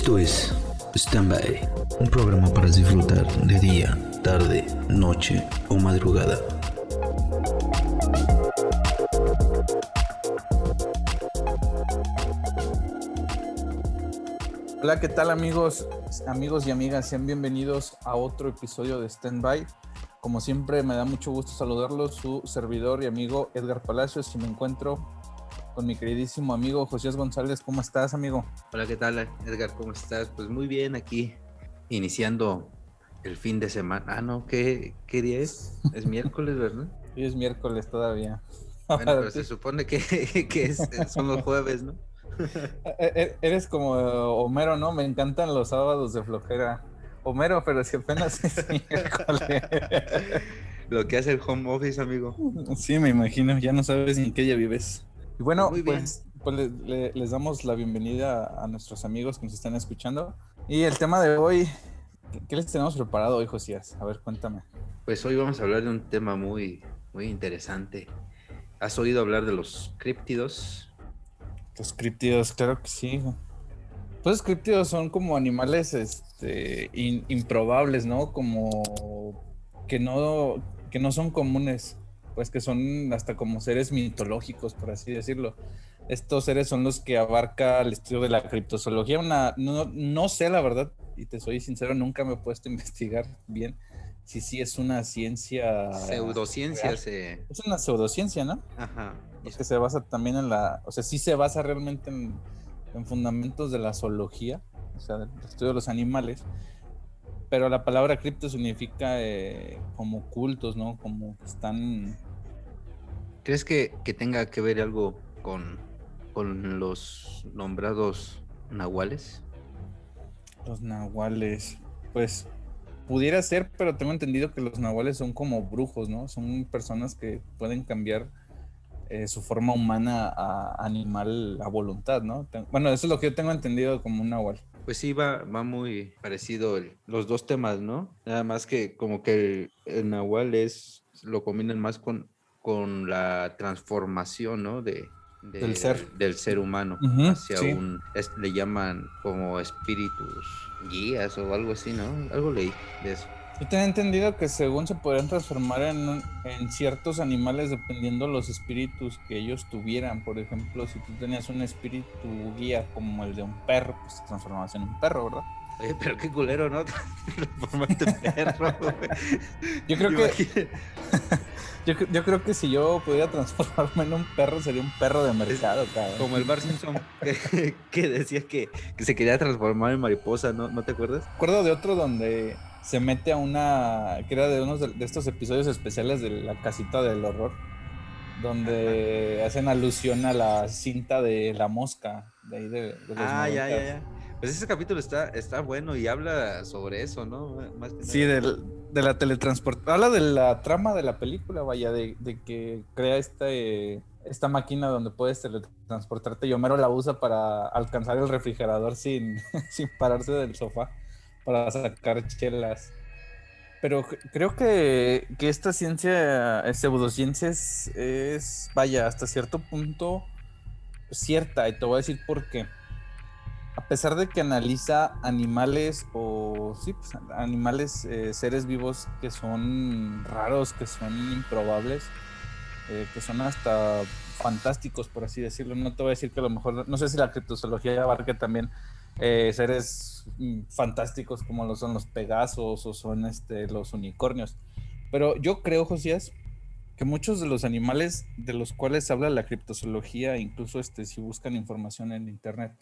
Esto es Standby, un programa para disfrutar de día, tarde, noche o madrugada. Hola, ¿qué tal amigos, amigos y amigas? Sean bienvenidos a otro episodio de Standby. Como siempre, me da mucho gusto saludarlos, su servidor y amigo Edgar Palacios, y me encuentro con mi queridísimo amigo José González. ¿Cómo estás, amigo? Hola, ¿qué tal, Edgar? ¿Cómo estás? Pues muy bien, aquí iniciando el fin de semana. Ah, no, ¿qué, qué día es? Es miércoles, ¿verdad? Sí, es miércoles todavía. Bueno, pero se supone que, que es, son los jueves, ¿no? E-, e-, eres como Homero, ¿no? Me encantan los sábados de flojera. Homero, pero si apenas es miércoles. Lo que hace el home office, amigo. Sí, me imagino. Ya no sabes en qué día vives. Y bueno, pues, pues les damos la bienvenida a nuestros amigos que nos están escuchando. Y el tema de hoy, ¿qué les tenemos preparado hoy, Josías? A ver, cuéntame. Pues hoy vamos a hablar de un tema muy, muy interesante. ¿Has oído hablar de los críptidos? Los críptidos, claro que sí. Pues los críptidos son como animales este, improbables, ¿no? Como que no, que no son comunes, pues que son hasta como seres mitológicos, por así decirlo. Estos seres son los que abarca el estudio de la criptozoología. Una, no, no sé la verdad, y te soy sincero, nunca me he puesto a investigar bien si sí es una ciencia. Pseudociencia. Se... Es una pseudociencia, ¿no? Ajá. Es que se basa también en la. O sea, sí se basa realmente en, en fundamentos de la zoología, o sea, del estudio de los animales. Pero la palabra cripto significa eh, como cultos, ¿no? Como que están. ¿Crees que, que tenga que ver algo con, con los nombrados nahuales? Los nahuales. Pues pudiera ser, pero tengo entendido que los nahuales son como brujos, ¿no? Son personas que pueden cambiar eh, su forma humana a animal a voluntad, ¿no? Bueno, eso es lo que yo tengo entendido como un nahual. Pues sí, va, va muy parecido los dos temas, ¿no? Nada más que como que el, nahual es, lo combinan más con, con la transformación, ¿no? De, del ser. Del ser humano hacia un, le llaman como espíritus guías o algo así, ¿no? Algo leí de eso. Yo tenía entendido que según se podrían transformar en, en ciertos animales dependiendo los espíritus que ellos tuvieran. Por ejemplo, si tú tenías un espíritu guía como el de un perro, pues te transformabas en un perro, ¿verdad? Oye, pero qué culero, ¿no? Transformaste en perro, Yo creo que... yo, creo que si yo pudiera transformarme en un perro, sería un perro de mercado, cabrón. Como el Bar Simpson, que, decía que, que, se quería transformar en mariposa, ¿no? ¿No te acuerdas? Recuerdo de otro donde se mete a una, que era de uno de, estos episodios especiales de la casita del horror, donde hacen alusión a la cinta de la mosca, de ahí de, los Ah, ya, ya, ya. Pues ese capítulo está, está bueno y habla sobre eso, ¿no? Más sí, de la teletransportación. Habla de la trama de la película, vaya, de, que crea este, esta máquina donde puedes teletransportarte y Homero la usa para alcanzar el refrigerador sin, sin pararse del sofá para sacar chelas. Pero creo que, esta ciencia, eh, pseudociencia es, vaya, hasta cierto punto cierta. Y te voy a decir por qué. A pesar de que analiza animales o, sí, pues, animales, eh, seres vivos que son raros, que son improbables, eh, que son hasta fantásticos, por así decirlo. No te voy a decir que a lo mejor, no sé si la criptozoología abarca también eh, seres fantásticos como lo son los pegasos o son este, los unicornios. Pero yo creo, Josías, que muchos de los animales de los cuales habla la criptozoología, incluso este, si buscan información en internet,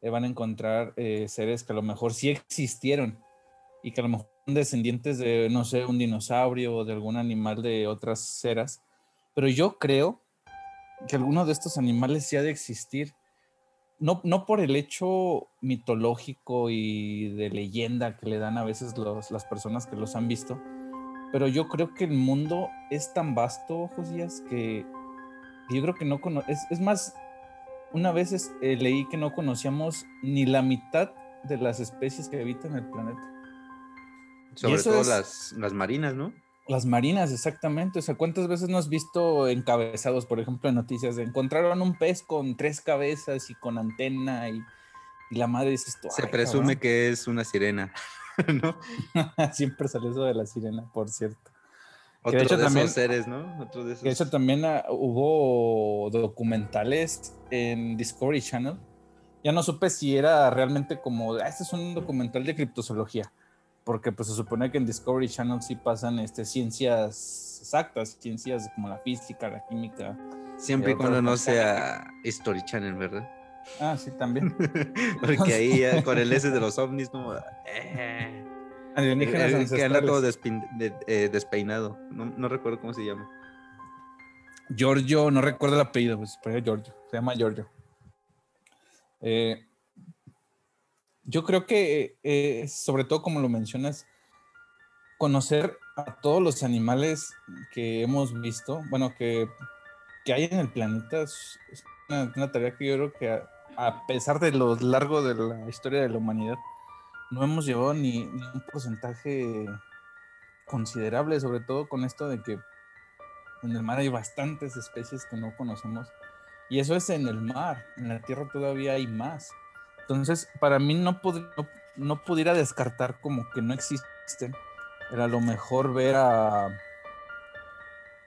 eh, van a encontrar eh, seres que a lo mejor sí existieron y que a lo mejor son descendientes de, no sé, un dinosaurio o de algún animal de otras ceras. Pero yo creo que alguno de estos animales sí ha de existir no, por el hecho mitológico y de leyenda que le dan a veces las personas que los han visto, pero yo creo que el mundo es tan vasto, Josías, que, yo creo que no es, es más, una vez eh, leí que no conocíamos ni la mitad de las especies que habitan el planeta. Sobre todo las, las marinas, ¿no? Las marinas, exactamente. O sea, ¿cuántas veces no has visto encabezados, por ejemplo, en noticias de encontraron un pez con tres cabezas y con antena y, Y la madre dice esto. Se presume que es una sirena, ¿no? Siempre sale eso de la sirena, por cierto. Otro de, hecho, también, seres, ¿no? Otro de esos... hecho también ah, hubo documentales en Discovery Channel. Ya no supe si era realmente como, ah, este es un documental de criptozoología, porque pues se supone que en Discovery Channel sí pasan este, ciencias exactas, ciencias como la física, la química. Siempre y cuando no sea History Channel, ¿verdad? Ah, sí, también. porque ahí con el S de los ovnis, como... Eh. Alienígenas Que anda todo eh, despeinado. No, recuerdo cómo se llama. Giorgio, no recuerdo el apellido, pues, pero Giorgio. Se llama Giorgio. Eh, yo creo que, eh, sobre todo como lo mencionas, conocer a todos los animales que hemos visto, bueno, que, hay en el planeta, es una, tarea que yo creo que a pesar de lo largo de la historia de la humanidad, no hemos llevado ni, un porcentaje considerable, sobre todo con esto de que en el mar hay bastantes especies que no conocemos. Y eso es en el mar, en la tierra todavía hay más. Entonces, para mí no, no, pudiera descartar como que no existen. Era lo mejor ver a,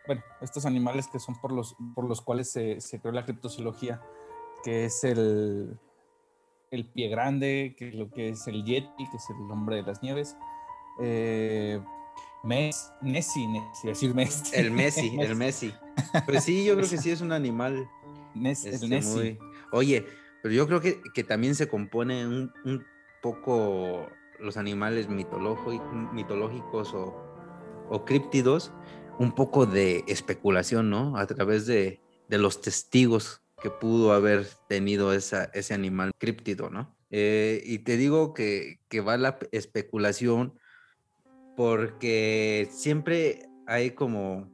bueno, estos animales que son por los, por los cuales se, se creó la criptozoología, que es el, el pie grande, que es lo que es el Yeti, que es el hombre de las nieves. Eh, Messi, Messi, decir Messi. El Messi, el Messi. Pues sí, yo creo que sí es un animal. El este, Messi. Oye, pero yo creo que, que también se compone un, un, poco los animales mitológicos o, o críptidos, un poco de especulación, ¿no? A través de, de los testigos que pudo haber tenido esa, ese animal críptido, ¿no? Eh, y te digo que, que, va la especulación porque siempre hay como,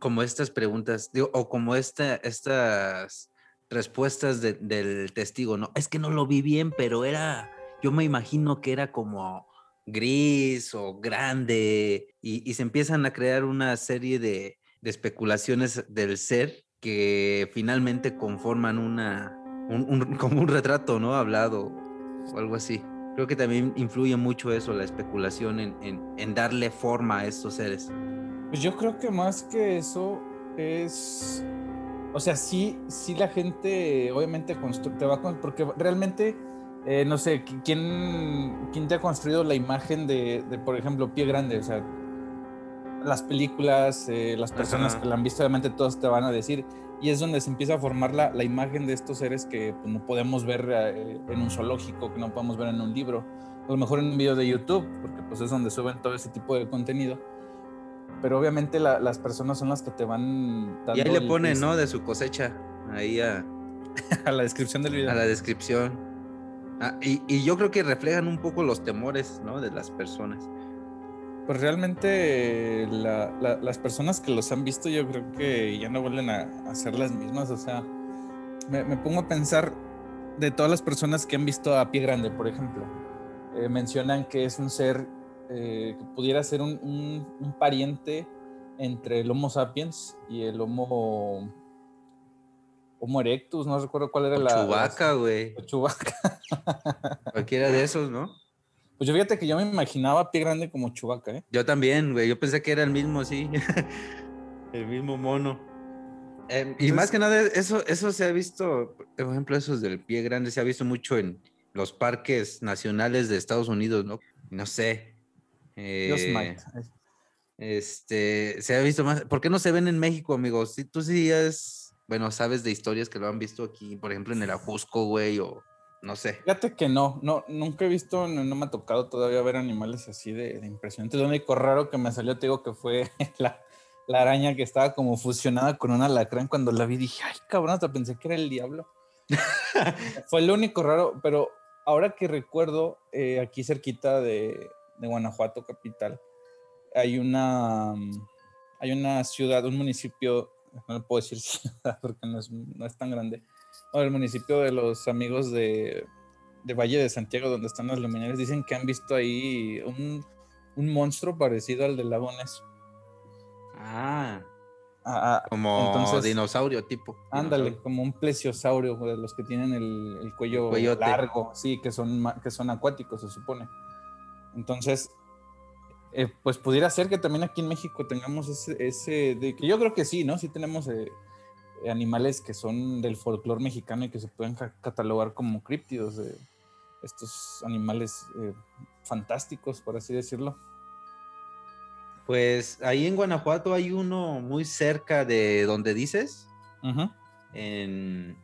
como estas preguntas, o como esta, estas respuestas del testigo, ¿no? Es que no lo vi bien, pero era, yo me imagino que era como gris o grande, y, y se empiezan a crear una serie de, de especulaciones del ser que finalmente conforman una, un, como un retrato, ¿no? Hablado o algo así. Creo que también influye mucho eso, la especulación en, en, darle forma a estos seres. Pues yo creo que más que eso es, o sea, sí, sí la gente obviamente te va porque realmente, eh, no sé, ¿quién, ¿quién te ha construido la imagen de, de, por ejemplo, Pie Grande? O sea, las películas, eh, las personas que la han visto, obviamente todos te van a decir, y es donde se empieza a formar la, la imagen de estos seres que pues, no podemos ver eh, en un zoológico, que no podemos ver en un libro, a lo mejor en un video de YouTube, porque pues es donde suben todo ese tipo de contenido. Pero obviamente las personas son las que te van dando... Y ahí le ponen, ¿no? De su cosecha, ahí a... a la descripción del video. A la descripción. Ah, y, y, yo creo que reflejan un poco los temores, ¿no? De las personas. Pues realmente las personas que los han visto yo creo que ya no vuelven a, ser las mismas. O sea, me, pongo a pensar de todas las personas que han visto a Pie Grande, por ejemplo. Eh, mencionan que es un ser eh, que pudiera ser un, pariente entre el Homo sapiens y el Homo Homo erectus, no recuerdo cuál era la. Chubaca, güey. Chubaca. Cualquiera de esos, ¿no? Pues yo fíjate que yo me imaginaba pie grande como Chubaca, ¿eh? Yo también, güey. Yo pensé que era el mismo, sí. el mismo mono. Em, y más que nada, eso, eso se ha visto, por ejemplo, esos del pie grande, se ha visto mucho en los parques nacionales de Estados Unidos, ¿no? No sé. Eh, este, se ha visto más. ¿Por qué no se ven en México, amigos? Si tú sí es, bueno, sabes de historias que lo han visto aquí, por ejemplo, en el Ajusco, güey, o no sé. Fíjate que no, no, nunca he visto, no, me ha tocado todavía ver animales así de, de impresionantes. Lo único raro que me salió, te digo que fue la, araña que estaba como fusionada con un alacrán. Cuando la vi dije, ay, cabrón, hasta pensé que era el diablo. fue lo único raro, pero ahora que recuerdo, eh, aquí cerquita de, de, Guanajuato, capital, hay una, hay una ciudad, un municipio, no puedo decir ciudad porque no es, no es tan grande, o el municipio de los amigos de, Valle de Santiago, donde están las luminarias, dicen que han visto ahí un, monstruo parecido al del lago Ah. Ah, ah, Como entonces- dinosaurio tipo. Ándale, dinosaurio. como un plesiosaurio, de los que tienen el, el cuello largo, sí, que son, que son acuáticos, se supone. Entonces, eh, pues pudiera ser que también aquí en México tengamos ese, ese de, que yo creo que sí, ¿no? Sí tenemos eh, animales que son del folclore mexicano y que se pueden ca- catalogar como críptidos, estos animales eh, fantásticos, por así decirlo. Pues ahí en Guanajuato hay uno muy cerca de donde dices, en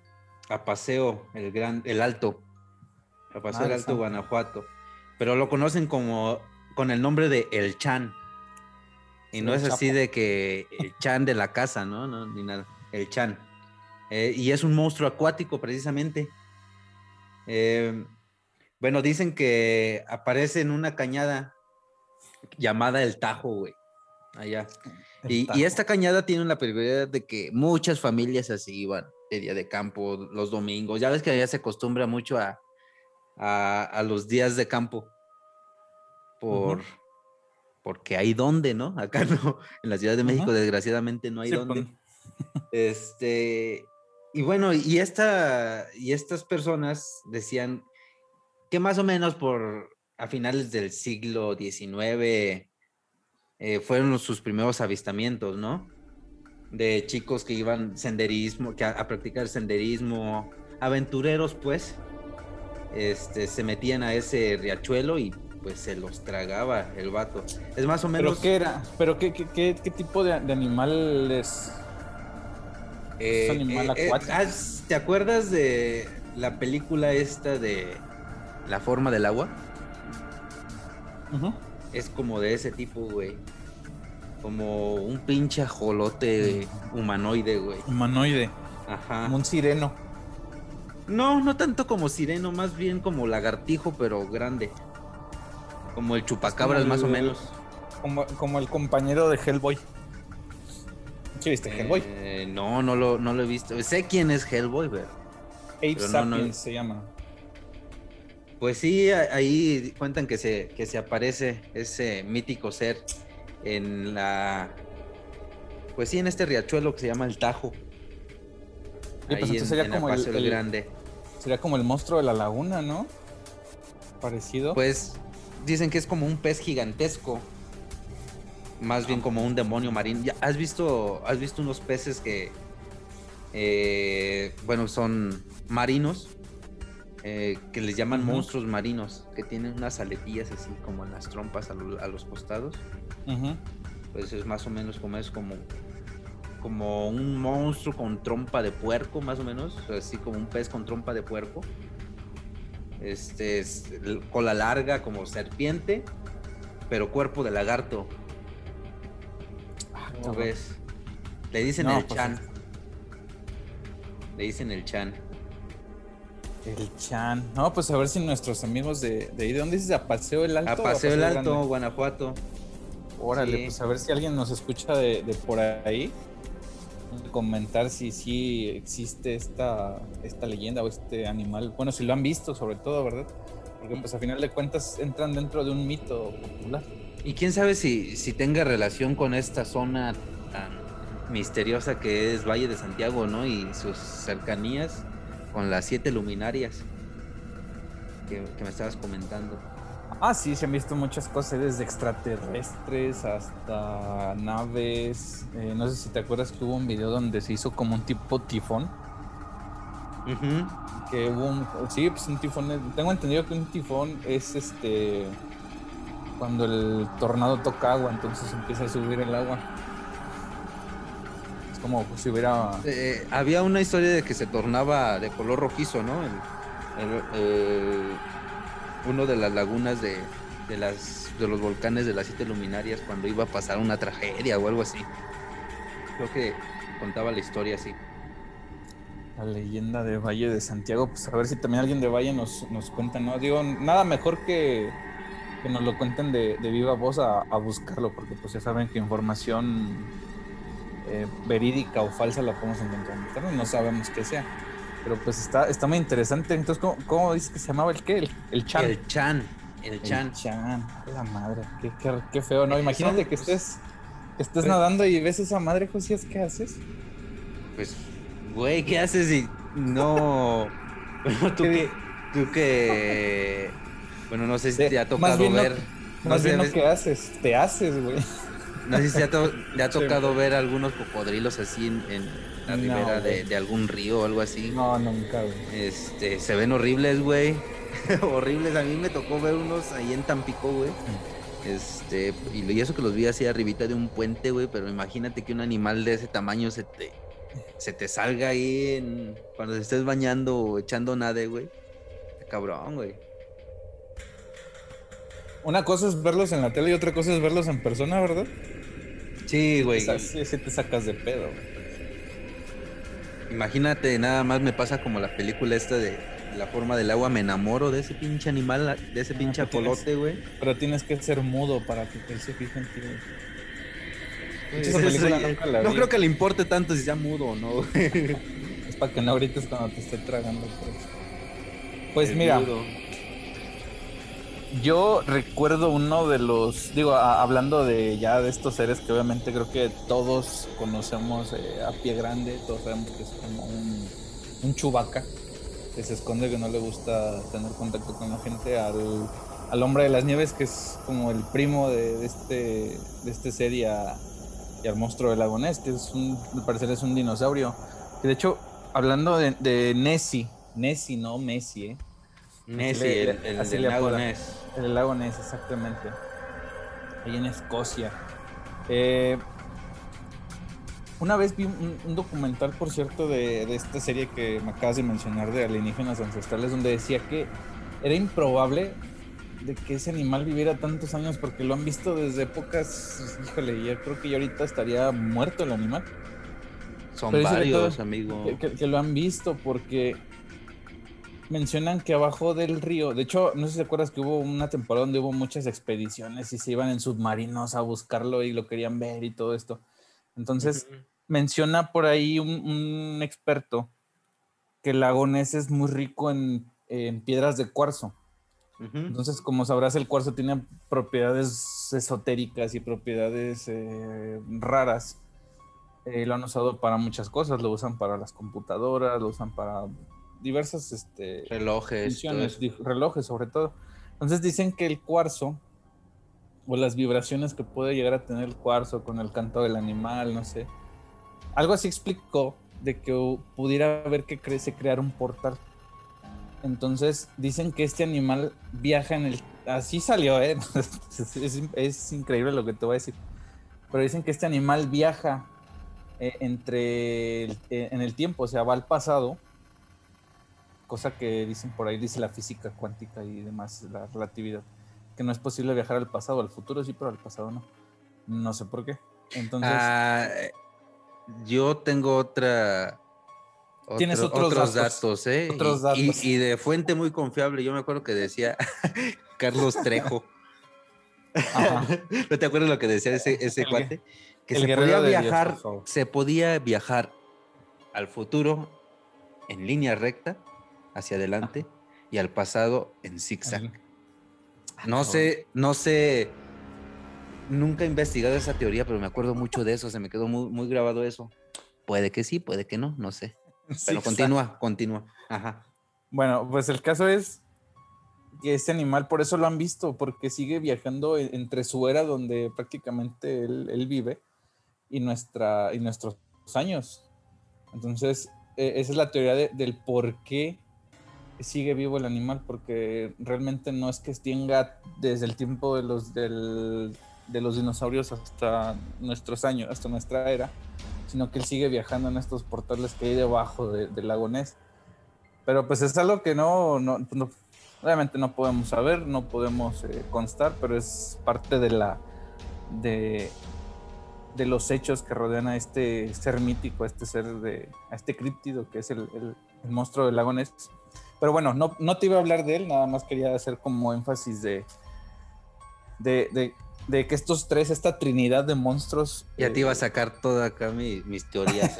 a Paseo, el gran, el Alto. A Paseo Ah, el Alto, Guanajuato. Pero lo conocen como con el nombre de El Chan. Y no el es así de que el Chan de la casa, ¿no? no ni nada. El Chan. Eh, y es un monstruo acuático, precisamente. Eh, bueno, dicen que aparece en una cañada llamada El Tajo, güey. Allá. Y, esta cañada tiene la peculiaridad de que muchas familias así iban de día de campo los domingos. Ya ves que allá se acostumbra mucho a, a, a los días de campo. Por. Porque hay donde, ¿no? Acá no. En la Ciudad de México, desgraciadamente, no hay Sí, donde. Este, y bueno, y, esta, y estas personas decían que más o menos por a finales del siglo XIX eh, fueron sus primeros avistamientos, ¿no? De chicos que iban senderismo, que a, a practicar senderismo, aventureros, pues, este, se metían a ese riachuelo y pues se los tragaba el vato. Es más o menos. ¿Pero qué era? ¿Pero qué, qué, qué, qué tipo de, de animal es? Eh, animal eh, eh. ¿has- ¿Te acuerdas de la película esta de La forma del agua? Es como de ese tipo, güey. Como un pinche ajolote humanoide, güey. Humanoide, Ajá. como un sireno. No, no tanto como sireno, más bien como lagartijo, pero grande. Como el chupacabras, el- más o menos. Como, como el compañero de Hellboy. ¿Sí viste Hellboy? Eh, no, no lo, no lo he visto. Sé quién es Hellboy, pero. Ape pero no, no- Sapiens se llama. Pues sí, ahí cuentan que se, que se aparece ese mítico ser en la. Pues sí, en este riachuelo que se llama el Tajo. pues ahí en, sería en como el- Grande. Sería como el monstruo de la laguna, ¿no? Parecido. Pues dicen que es como un pez gigantesco. Más bien como un demonio marino. ¿Ya ¿Has visto, has visto unos peces que, eh, bueno, son marinos, eh, que les llaman monstruos marinos, que tienen unas aletillas así como en las trompas a, lo- a los costados? Ujú. Pues es más o menos como es como, como un monstruo con trompa de puerco, más o menos, así como un pez con trompa de puerco. Este es cola larga como serpiente, pero cuerpo de lagarto. Ah, ¿Cómo cabrón. ves? Le dicen No, el pues, chan. Le dicen el chan. El Chan. No, pues a ver si nuestros amigos de, de ahí, ¿de dónde dices? ¿A Paseo el Alto? A o Paseo el Alto, Grande? Guanajuato. Órale, Sí. pues a ver si alguien nos escucha de, de por ahí. Comentar si sí existe esta, esta leyenda o este animal. Bueno, si lo han visto, sobre todo, ¿verdad? Porque pues a final de cuentas entran dentro de un mito popular. Y quién sabe si, si tenga relación con esta zona tan misteriosa que es Valle de Santiago, ¿no? Y sus cercanías con las siete luminarias que, que me estabas comentando. Ah, sí, se han visto muchas cosas, desde extraterrestres hasta naves. Eh, no sé si te acuerdas que hubo un video donde se hizo como un tipo tifón. Ujú. Que hubo un. Sí, pues un tifón. es- Tengo entendido que un tifón es este. Cuando el tornado toca agua, entonces empieza a subir el agua. Es como si hubiera. Eh, había una historia de que se tornaba de color rojizo, ¿no? El- el- el- uno de las lagunas de, de las, de los volcanes de las siete luminarias cuando iba a pasar una tragedia o algo así. Creo que contaba la historia así. La leyenda de Valle de Santiago, pues a ver si también alguien de Valle nos, nos cuenta, ¿no? Digo, nada mejor que, que nos lo cuenten de, de viva voz a, a buscarlo, porque pues ya saben que información eh, verídica o falsa la podemos encontrar no sabemos qué sea. Pero pues está, está muy interesante. Entonces, ¿cómo, cómo dices que se llamaba el qué? El, el Chan. El Chan, el El Chan. Chan. A La madre, qué, qué- qué feo, ¿no? Imagínate que pues, estés Estás Pues- nadando y ves esa madre, Josías, ¿qué haces? Pues, güey, ¿qué haces si no... Bueno, tú ¿Qué que... Tú que... Bueno, no sé si te ha tocado no- ver... No Más sé, bien lo que haces, te haces, güey. no sé si te ha, to- te ha Sí. tocado ver algunos cocodrilos así en, en la No, ribera de, algún río o algo así. No, nunca, güey. Este, se ven horribles, güey. horribles. A mí me tocó ver unos ahí en Tampico, güey. Este, y, eso que los vi así arribita de un puente, güey. Pero imagínate que un animal de ese tamaño se te, se te salga ahí en- cuando te estés bañando o echando nade, güey. Cabrón, güey. Una cosa es verlos en la tele y otra cosa es verlos en persona, ¿verdad? Sí, güey. Sí te sacas de pedo, güey. Imagínate, nada más me pasa como la película esta de La forma del agua. Me enamoro de ese pinche animal, de ese pinche tú tienes- apolote, güey. Pero tienes que ser mudo para que él se fije en ti, güey. Esa película eso- nunca la no vi. creo que le importe tanto si sea mudo o no. Es para que no grites cuando te esté tragando. Pues, pues mira, mudo. Yo recuerdo uno de los, digo, hablando de ya de estos seres que obviamente creo que todos conocemos eh, a pie grande, todos sabemos que es como un, un chubaca que se esconde, que no le gusta tener contacto con la gente, al, al hombre de las nieves, que es como el primo de, este, de este ser y, al monstruo del lago que es un, al parecer es un dinosaurio. Que de hecho, hablando de, de Nessie, Nessie, no Messi, ¿eh? Nessie, le- el, lago. Ness. El lago Ness, exactamente. Ahí en Escocia. Eh, una vez vi un, un documental, por cierto, de, de esta serie que me acabas de mencionar de alienígenas ancestrales, donde decía que era improbable de que ese animal viviera tantos años porque lo han visto desde épocas, híjole, yo creo que ya ahorita estaría muerto el animal. Son Pero dice que varios, amigo. Que, que- que lo han visto porque mencionan que abajo del río, de hecho, no sé si te acuerdas que hubo una temporada donde hubo muchas expediciones y se iban en submarinos a buscarlo y lo querían ver y todo esto. Entonces, menciona por ahí un, un experto que el lago Ness es muy rico en, en piedras de cuarzo. Entonces, como sabrás, el cuarzo tiene propiedades esotéricas y propiedades eh, raras. Eh, lo han usado para muchas cosas, lo usan para las computadoras, lo usan para diversas este, Relojes. funciones, relojes sobre todo. Entonces dicen que el cuarzo o las vibraciones que puede llegar a tener el cuarzo con el canto del animal, no sé. Algo así explicó de que pudiera haber que crece crear un portal. Entonces dicen que este animal viaja en el... Así salió, ¿eh? es, es- es increíble lo que te voy a decir. Pero dicen que este animal viaja eh, entre el- eh, en el tiempo, o sea, va al pasado cosa que dicen por ahí, dice la física cuántica y demás, la relatividad, que no es posible viajar al pasado, al futuro sí, pero al pasado no. No sé por qué. Entonces, Ah, yo tengo otra. Tienes otro- otros otros datos, datos, ¿eh? otros Y- y- datos. Y, de fuente muy confiable. Yo me acuerdo que decía Carlos Trejo. Ajá. ¿No te acuerdas lo que decía ese, ese El cuate? Que se podía Dios, viajar, se podía viajar al futuro en línea recta, hacia adelante, y al pasado en zigzag. Ahí. No sé, no sé. Nunca he investigado esa teoría, pero me acuerdo mucho de eso. Se me quedó muy, muy grabado eso. Puede que sí, puede que no, no sé. Pero continúa, continúa. Ajá. Bueno, pues el caso es que este animal, por eso lo han visto, porque sigue viajando e- entre su era donde prácticamente él, él vive y, nuestra, y nuestros años. Entonces, eh, esa es la teoría de- del por qué sigue vivo el animal, porque realmente no es que tenga desde el tiempo de los, del- de los dinosaurios hasta nuestros años, hasta nuestra era, sino que él sigue viajando en estos portales que hay debajo de- del lago Ness. Pero pues es algo que no, no, obviamente no podemos saber, no podemos eh, constar, pero es parte de la de, de los hechos que rodean a este ser mítico, a este ser de, a este críptido que es el, el- monstruo del lago Ness. Pero bueno, no, no te iba a hablar de él, nada más quería hacer como énfasis de, de, de- de que estos tres, esta trinidad de monstruos. Ya te eh, iba a sacar toda acá mi- mis teorías.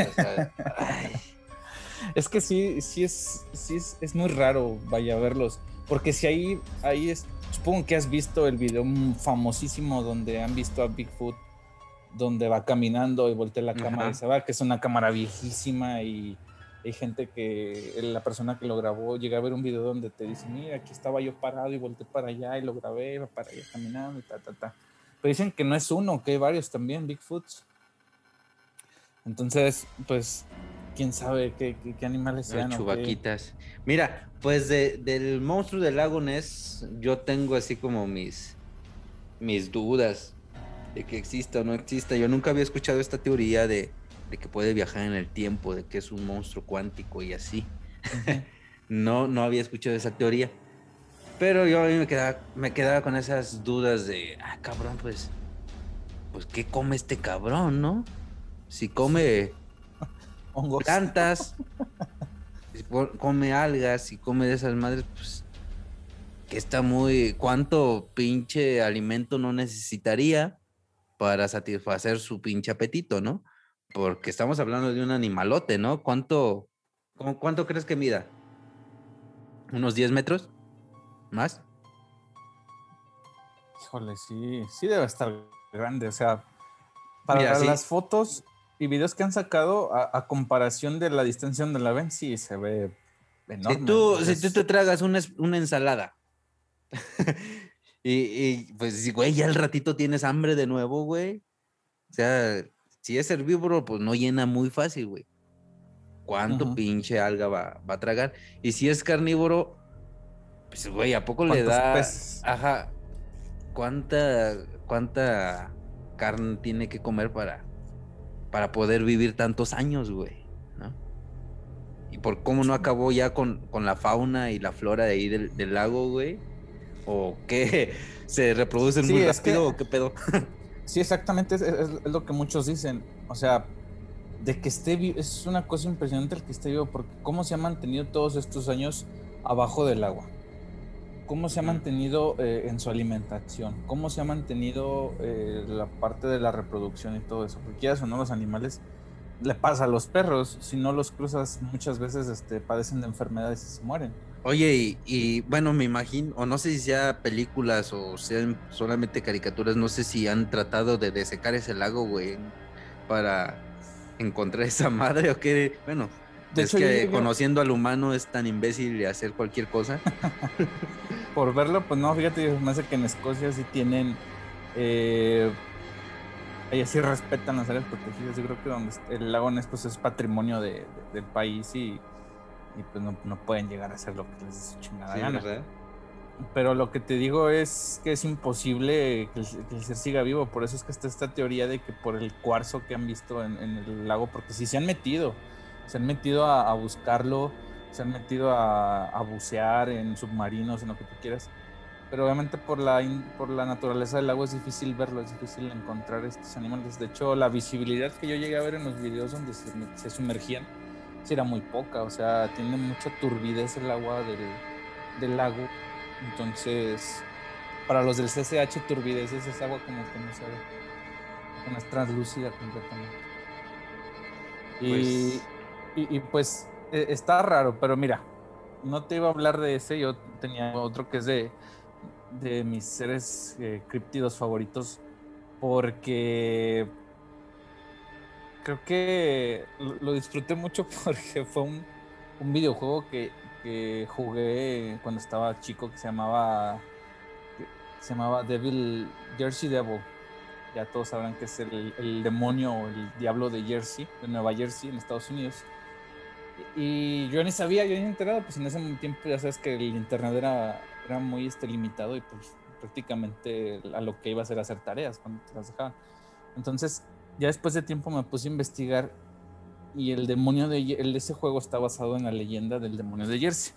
Es que sí, sí es, sí es, es muy raro, vaya a verlos. Porque si ahí, ahí es, supongo que has visto el video famosísimo donde han visto a Bigfoot donde va caminando y voltea la cámara y se va, que es una cámara viejísima y hay gente que la persona que lo grabó llega a ver un video donde te dice, mira, aquí estaba yo parado y volteé para allá y lo grabé, para allá caminando y ta, ta, ta. Pero dicen que no es uno, que hay varios también, Bigfoots. Entonces, pues, quién sabe qué, qué, animales sean. Chubaquitas. Mira, pues del monstruo del lago Ness, yo tengo así como mis, mis dudas de que exista o no exista. Yo nunca había escuchado esta teoría de, que puede viajar en el tiempo, de que es un monstruo cuántico y así. no, no había escuchado esa teoría. Pero yo a mí me quedaba, me quedaba con esas dudas de, ah, cabrón, pues, pues, ¿qué come este cabrón, no? Si come plantas, si come algas, si come de esas madres, pues, que está muy, ¿cuánto pinche alimento no necesitaría para satisfacer su pinche apetito, no? Porque estamos hablando de un animalote, ¿no? ¿Cuánto, cuánto crees que mida? ¿Unos 10 metros? ¿Más? Híjole, sí, sí debe estar grande. O sea, para las fotos y videos que han sacado, a, comparación de la distancia donde la ven, sí se ve enorme. Si tú, si tú te tragas una, ensalada y, pues, güey, ya al ratito tienes hambre de nuevo, güey. O sea, si es herbívoro, pues no llena muy fácil, güey. ¿Cuánto pinche alga va, va, a tragar? Y si es carnívoro, pues, güey, ¿a poco le da? Ajá. ¿Cuánta, cuánta carne tiene que comer para, para poder vivir tantos años, güey? ¿No? Y por cómo no acabó ya con, con la fauna y la flora de ahí del, lago, güey. ¿O qué? ¿Se reproducen muy rápido o qué pedo? sí, exactamente. Es, es, lo que muchos dicen. O sea, de que esté vivo. Es una cosa impresionante el que esté vivo, porque cómo se ha mantenido todos estos años abajo del agua cómo se ha mantenido eh, en su alimentación, cómo se ha mantenido eh, la parte de la reproducción y todo eso. Porque ya son los animales le pasa a los perros, si no los cruzas muchas veces este, padecen de enfermedades y se mueren. Oye, y, bueno, me imagino, o no sé si sea películas o sean solamente caricaturas, no sé si han tratado de desecar ese lago, güey, para encontrar esa madre o qué. Bueno, es que conociendo al humano es tan imbécil de hacer cualquier cosa. Por verlo, pues no, fíjate, me hace que en Escocia sí tienen. Eh, ellas sí respetan las áreas protegidas. Yo creo que donde el lago Ness pues, es patrimonio de, del país y, pues no, pueden llegar a hacer lo que les dé chingada gana. Pero lo que te digo es que es imposible que el, ser siga vivo. Por eso es que está esta teoría de que por el cuarzo que han visto en, en el lago, porque sí se han metido se han metido a, buscarlo, se han metido a, bucear en submarinos, en lo que tú quieras. Pero obviamente por la, por la naturaleza del agua es difícil verlo, es difícil encontrar estos animales. De hecho, la visibilidad que yo llegué a ver en los videos donde se, sumergían sí era muy poca. O sea, tiene mucha turbidez el agua del, del lago. Entonces, para los del CCH, turbidez es esa agua como que no se ve. es translúcida completamente. Y, pues, y, pues e, está raro, pero mira, no te iba a hablar de ese, yo tenía otro que es de, de mis seres eh, criptidos favoritos, porque creo que lo, disfruté mucho porque fue un, un videojuego que, que, jugué cuando estaba chico que se llamaba se llamaba Devil Jersey Devil ya todos sabrán que es el, el demonio o el diablo de Jersey de Nueva Jersey en Estados Unidos y yo ni sabía, yo ni enterado, pues en ese tiempo ya sabes que el internet era, era muy este, limitado y pues prácticamente a lo que iba a hacer hacer tareas cuando te las dejaban. Entonces, ya después de tiempo me puse a investigar y el demonio de ese juego está basado en la leyenda del demonio de Jersey.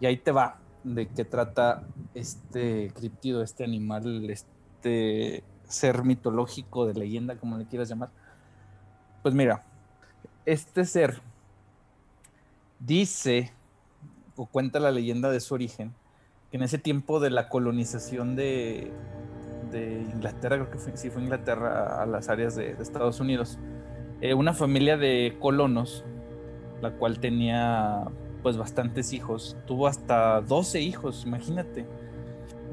Y ahí te va de qué trata este criptido, este animal, este ser mitológico de leyenda, como le quieras llamar. Pues mira, este ser Dice, o cuenta la leyenda de su origen, que en ese tiempo de la colonización de, Inglaterra, creo que fue, sí fue Inglaterra a las áreas de, Estados Unidos, eh, una familia de colonos, la cual tenía pues bastantes hijos, tuvo hasta 12 hijos, imagínate.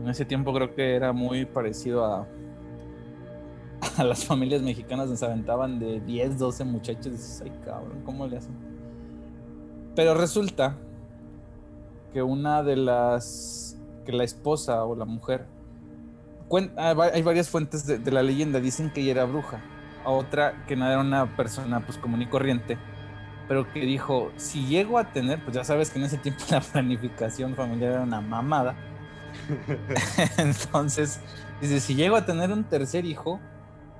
En ese tiempo creo que era muy parecido a, a las familias mexicanas nos aventaban de 10, 12 muchachos. Dices, ay cabrón, ¿cómo le hacen? Pero resulta que una de las, que la esposa o la mujer, hay varias fuentes de, la leyenda, dicen que ella era bruja, a otra que no era una persona pues común y corriente, pero que dijo, si llego a tener, pues ya sabes que en ese tiempo la planificación familiar era una mamada, entonces dice, si llego a tener un tercer hijo,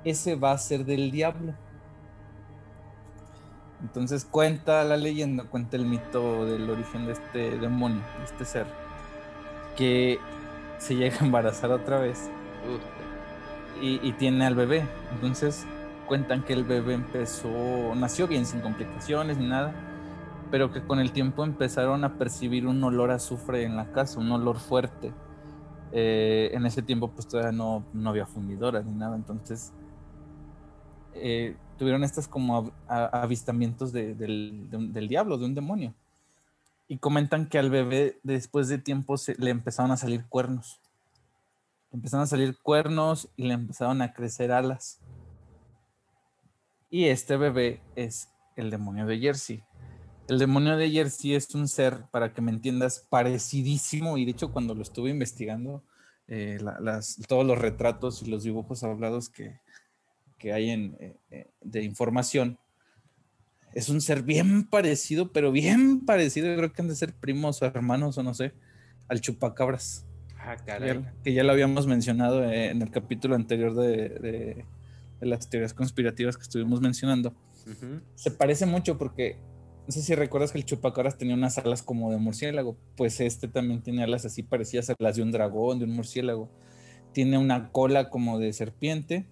ese va a ser del diablo. Entonces cuenta la leyenda, cuenta el mito del origen de este demonio, de este ser, que se llega a embarazar otra vez y, y, tiene al bebé. Entonces cuentan que el bebé empezó, nació bien, sin complicaciones ni nada, pero que con el tiempo empezaron a percibir un olor a azufre en la casa, un olor fuerte. Eh, en ese tiempo pues todavía no, no había fundidoras ni nada, entonces eh, tuvieron estas como avistamientos del, diablo, de un demonio. Y comentan que al bebé después de tiempo se, le empezaron a salir cuernos. Le empezaron a salir cuernos y le empezaron a crecer alas. Y este bebé es el demonio de Jersey. El demonio de Jersey es un ser, para que me entiendas, parecidísimo. Y de hecho, cuando lo estuve investigando, eh, todos los retratos y los dibujos hablados que, que hay en, eh, eh, de información, es un ser bien parecido, pero bien parecido, creo que han de ser primos o hermanos o no sé, al chupacabras. Ah, caray. Que ya lo habíamos mencionado eh, en el capítulo anterior de, de, las teorías conspirativas que estuvimos mencionando. Se parece mucho porque, no sé si recuerdas que el chupacabras tenía unas alas como de murciélago, pues este también tiene alas así parecidas a las de un dragón, de un murciélago. Tiene una cola como de serpiente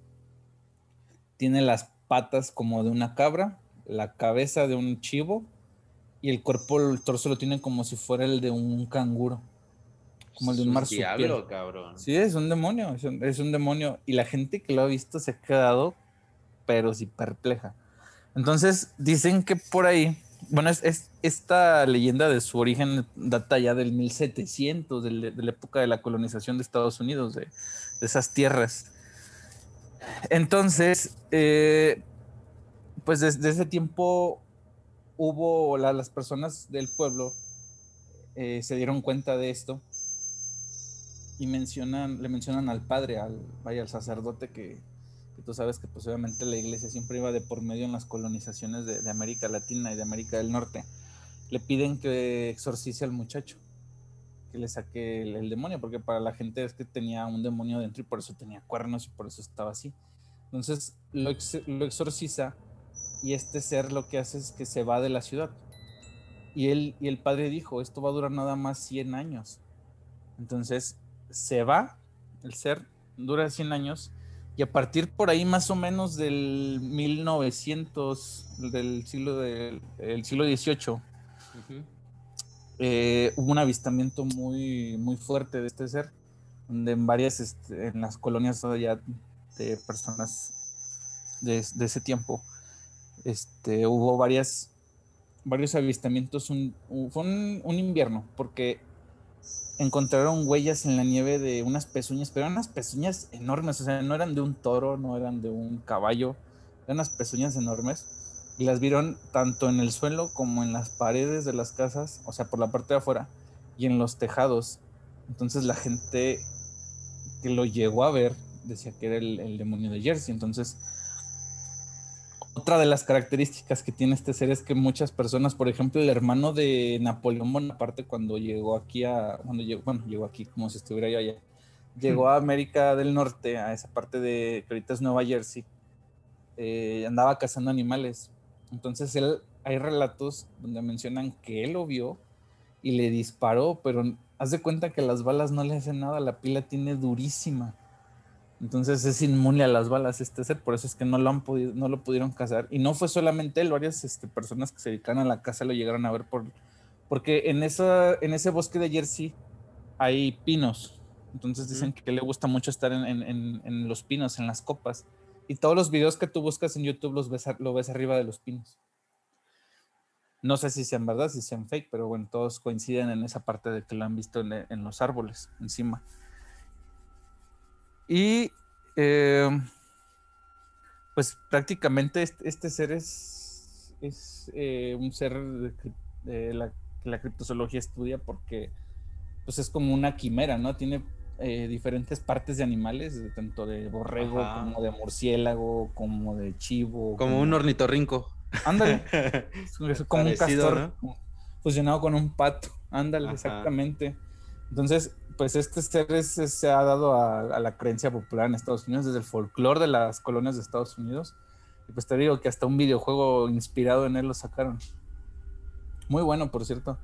tiene las patas como de una cabra, la cabeza de un chivo y el cuerpo, el torso lo tiene como si fuera el de un canguro. Como el de un marsupial. cabrón. Sí, es un demonio, es un, demonio. Y la gente que lo ha visto se ha quedado, pero sí perpleja. Entonces, dicen que por ahí, bueno, es, esta leyenda de su origen data ya del 1700, de, la época de la colonización de Estados Unidos, de, de esas tierras. Entonces, eh, pues desde ese tiempo hubo las personas del pueblo eh, se dieron cuenta de esto y mencionan, le mencionan al padre, al, vaya, al sacerdote que, tú sabes que pues, la iglesia siempre iba de por medio en las colonizaciones de, América Latina y de América del Norte. Le piden que exorcice al muchacho que le saque el, demonio, porque para la gente es que tenía un demonio dentro y por eso tenía cuernos y por eso estaba así. Entonces lo, exorciza y este ser lo que hace es que se va de la ciudad. Y él y el padre dijo, esto va a durar nada más 100 años. Entonces se va, el ser dura 100 años y a partir por ahí más o menos del 1900, del siglo, del, siglo XVIII, eh, hubo un avistamiento muy, muy fuerte de este ser, donde en varias, este, en las colonias ya de personas de, ese tiempo, este, hubo varios avistamientos, un, fue un, invierno, porque encontraron huellas en la nieve de unas pezuñas, pero eran unas pezuñas enormes, o sea, no eran de un toro, no eran de un caballo, eran unas pezuñas enormes y las vieron tanto en el suelo como en las paredes de las casas, o sea, por la parte de afuera, y en los tejados. Entonces la gente que lo llegó a ver decía que era el, demonio de Jersey. Entonces, otra de las características que tiene este ser es que muchas personas, por ejemplo, el hermano de Napoleón Bonaparte cuando llegó aquí a, cuando llegó, bueno, llegó aquí como si estuviera yo allá, llegó a América del Norte, a esa parte de que ahorita es Nueva Jersey, eh, andaba cazando animales entonces él, hay relatos donde mencionan que él lo vio y le disparó, pero haz de cuenta que las balas no le hacen nada, la pila tiene durísima. Entonces es inmune a las balas este ser, por eso es que no lo, han podido, no lo pudieron cazar. Y no fue solamente él, varias este, personas que se dedican a la caza lo llegaron a ver por... Porque en, esa, en ese bosque de Jersey hay pinos. Entonces dicen que le gusta mucho estar en, en los pinos, en las copas. Y todos los videos que tú buscas en YouTube los ves, lo ves arriba de los pinos. No sé si sean verdad, si sean fake, pero bueno, todos coinciden en esa parte de que lo han visto en, los árboles, encima. Y eh, pues prácticamente este, este ser es, es eh, un ser de, la, que la criptozoología estudia porque pues es como una quimera, ¿no? Tiene eh, diferentes partes de animales, tanto de borrego como de murciélago, como de chivo. Como, un ornitorrinco. Ándale. es como un castor fusionado con un pato. Ándale, exactamente. Entonces, pues este ser se ha dado a, la creencia popular en Estados Unidos desde el folclore de las colonias de Estados Unidos. Y pues te digo que hasta un videojuego inspirado en él lo sacaron. Muy bueno, por cierto.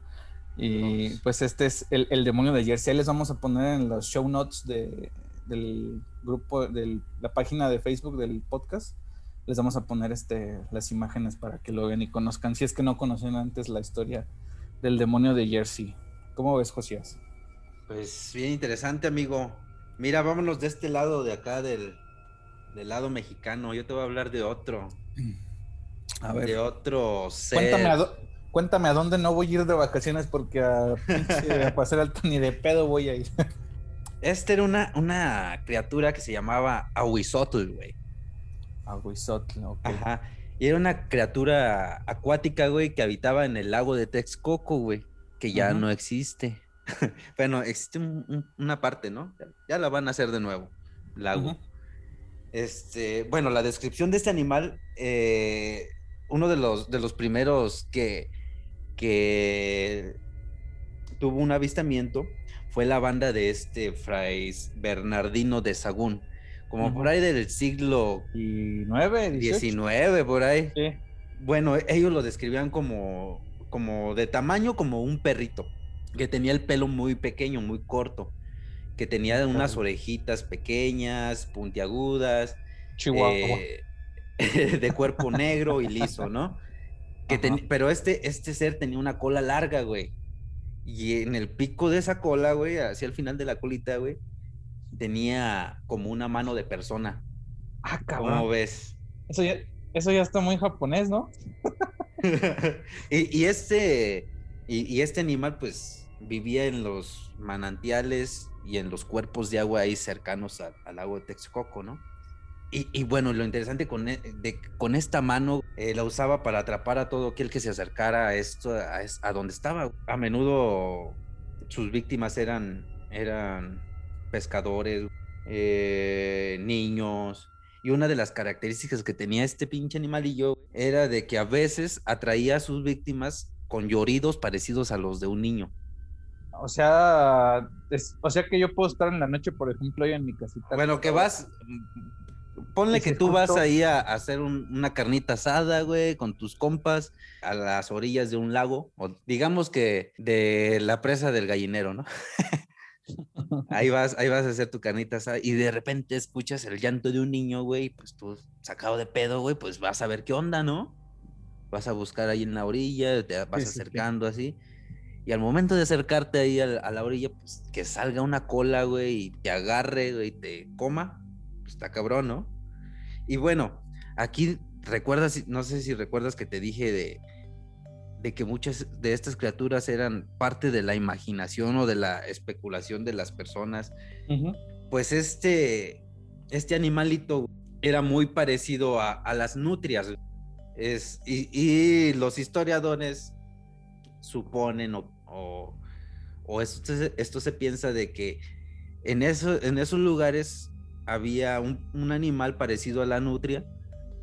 Y pues este es el, demonio de Jersey. les vamos a poner en los show notes de, del grupo, de la página de Facebook del podcast. Les vamos a poner este, las imágenes para que lo vean y conozcan. Si es que no conocían antes la historia del demonio de Jersey. ¿Cómo ves, Josías? Pues bien interesante, amigo. Mira, vámonos de este lado de acá, del, lado mexicano. Yo te voy a hablar de otro. A ver. De otro Cuéntame a, dónde no voy a ir de vacaciones porque a, pasar alto ni de pedo voy a ir. Este era una, una criatura que se llamaba Ahuizotl, güey. Ahuizotl, ok. Ajá. Y era una criatura acuática, güey, que habitaba en el lago de Texcoco, güey, que ya no existe. bueno, existe una parte, ¿no? Ya, la van a hacer de nuevo, lago. Este, bueno, la descripción de este animal, eh, uno de los, de los primeros que, que tuvo un avistamiento fue la banda de este Fray Bernardino de Sagún, como por ahí del siglo XIX, por ahí. Bueno, ellos lo describían como, como de tamaño como un perrito que tenía el pelo muy pequeño, muy corto, que tenía unas orejitas pequeñas, puntiagudas, Chihuahua. Eh, de cuerpo negro y liso, ¿no? Que pero este, este ser tenía una cola larga, güey. Y en el pico de esa cola, güey, hacia el final de la colita, güey, tenía como una mano de persona. Ah, cabrón. ¿Cómo ves? Eso ya, eso ya está muy japonés, ¿no? y, este, y, este animal, pues, vivía en los manantiales y en los cuerpos de agua ahí cercanos al lago de Texcoco, ¿no? Y, bueno, lo interesante con, e, con esta mano eh, la usaba para atrapar a todo aquel que se acercara a esto, a, donde estaba. A menudo sus víctimas eran, eran pescadores, eh, niños. Y una de las características que tenía este pinche animalillo era de que a veces atraía a sus víctimas con lloridos parecidos a los de un niño. O sea, o sea que yo puedo estar en la noche, por ejemplo, ahí en mi casita. Bueno, que vas, ponle que tú vas ahí a, hacer una carnita asada, güey, con tus compas a las orillas de un lago, o digamos que de la presa del gallinero, ¿no? ahí vas, ahí vas a hacer tu carnita asada y de repente escuchas el llanto de un niño, güey, pues tú sacado de pedo, güey, pues vas a ver qué onda, ¿no? Vas a buscar ahí en la orilla, te vas acercando así y al momento de acercarte ahí a, la orilla, pues que salga una cola, güey, y te agarre, güey, y te coma, pues está cabrón, ¿no? Y bueno, aquí recuerdas, no sé si recuerdas que te dije de, de que muchas de estas criaturas eran parte de la imaginación o de la especulación de las personas. Pues este, este animalito era muy parecido a, las nutrias. Es, y, y los historiadores suponen o, o, esto, esto, se piensa de que en, en esos lugares había un, animal parecido a la nutria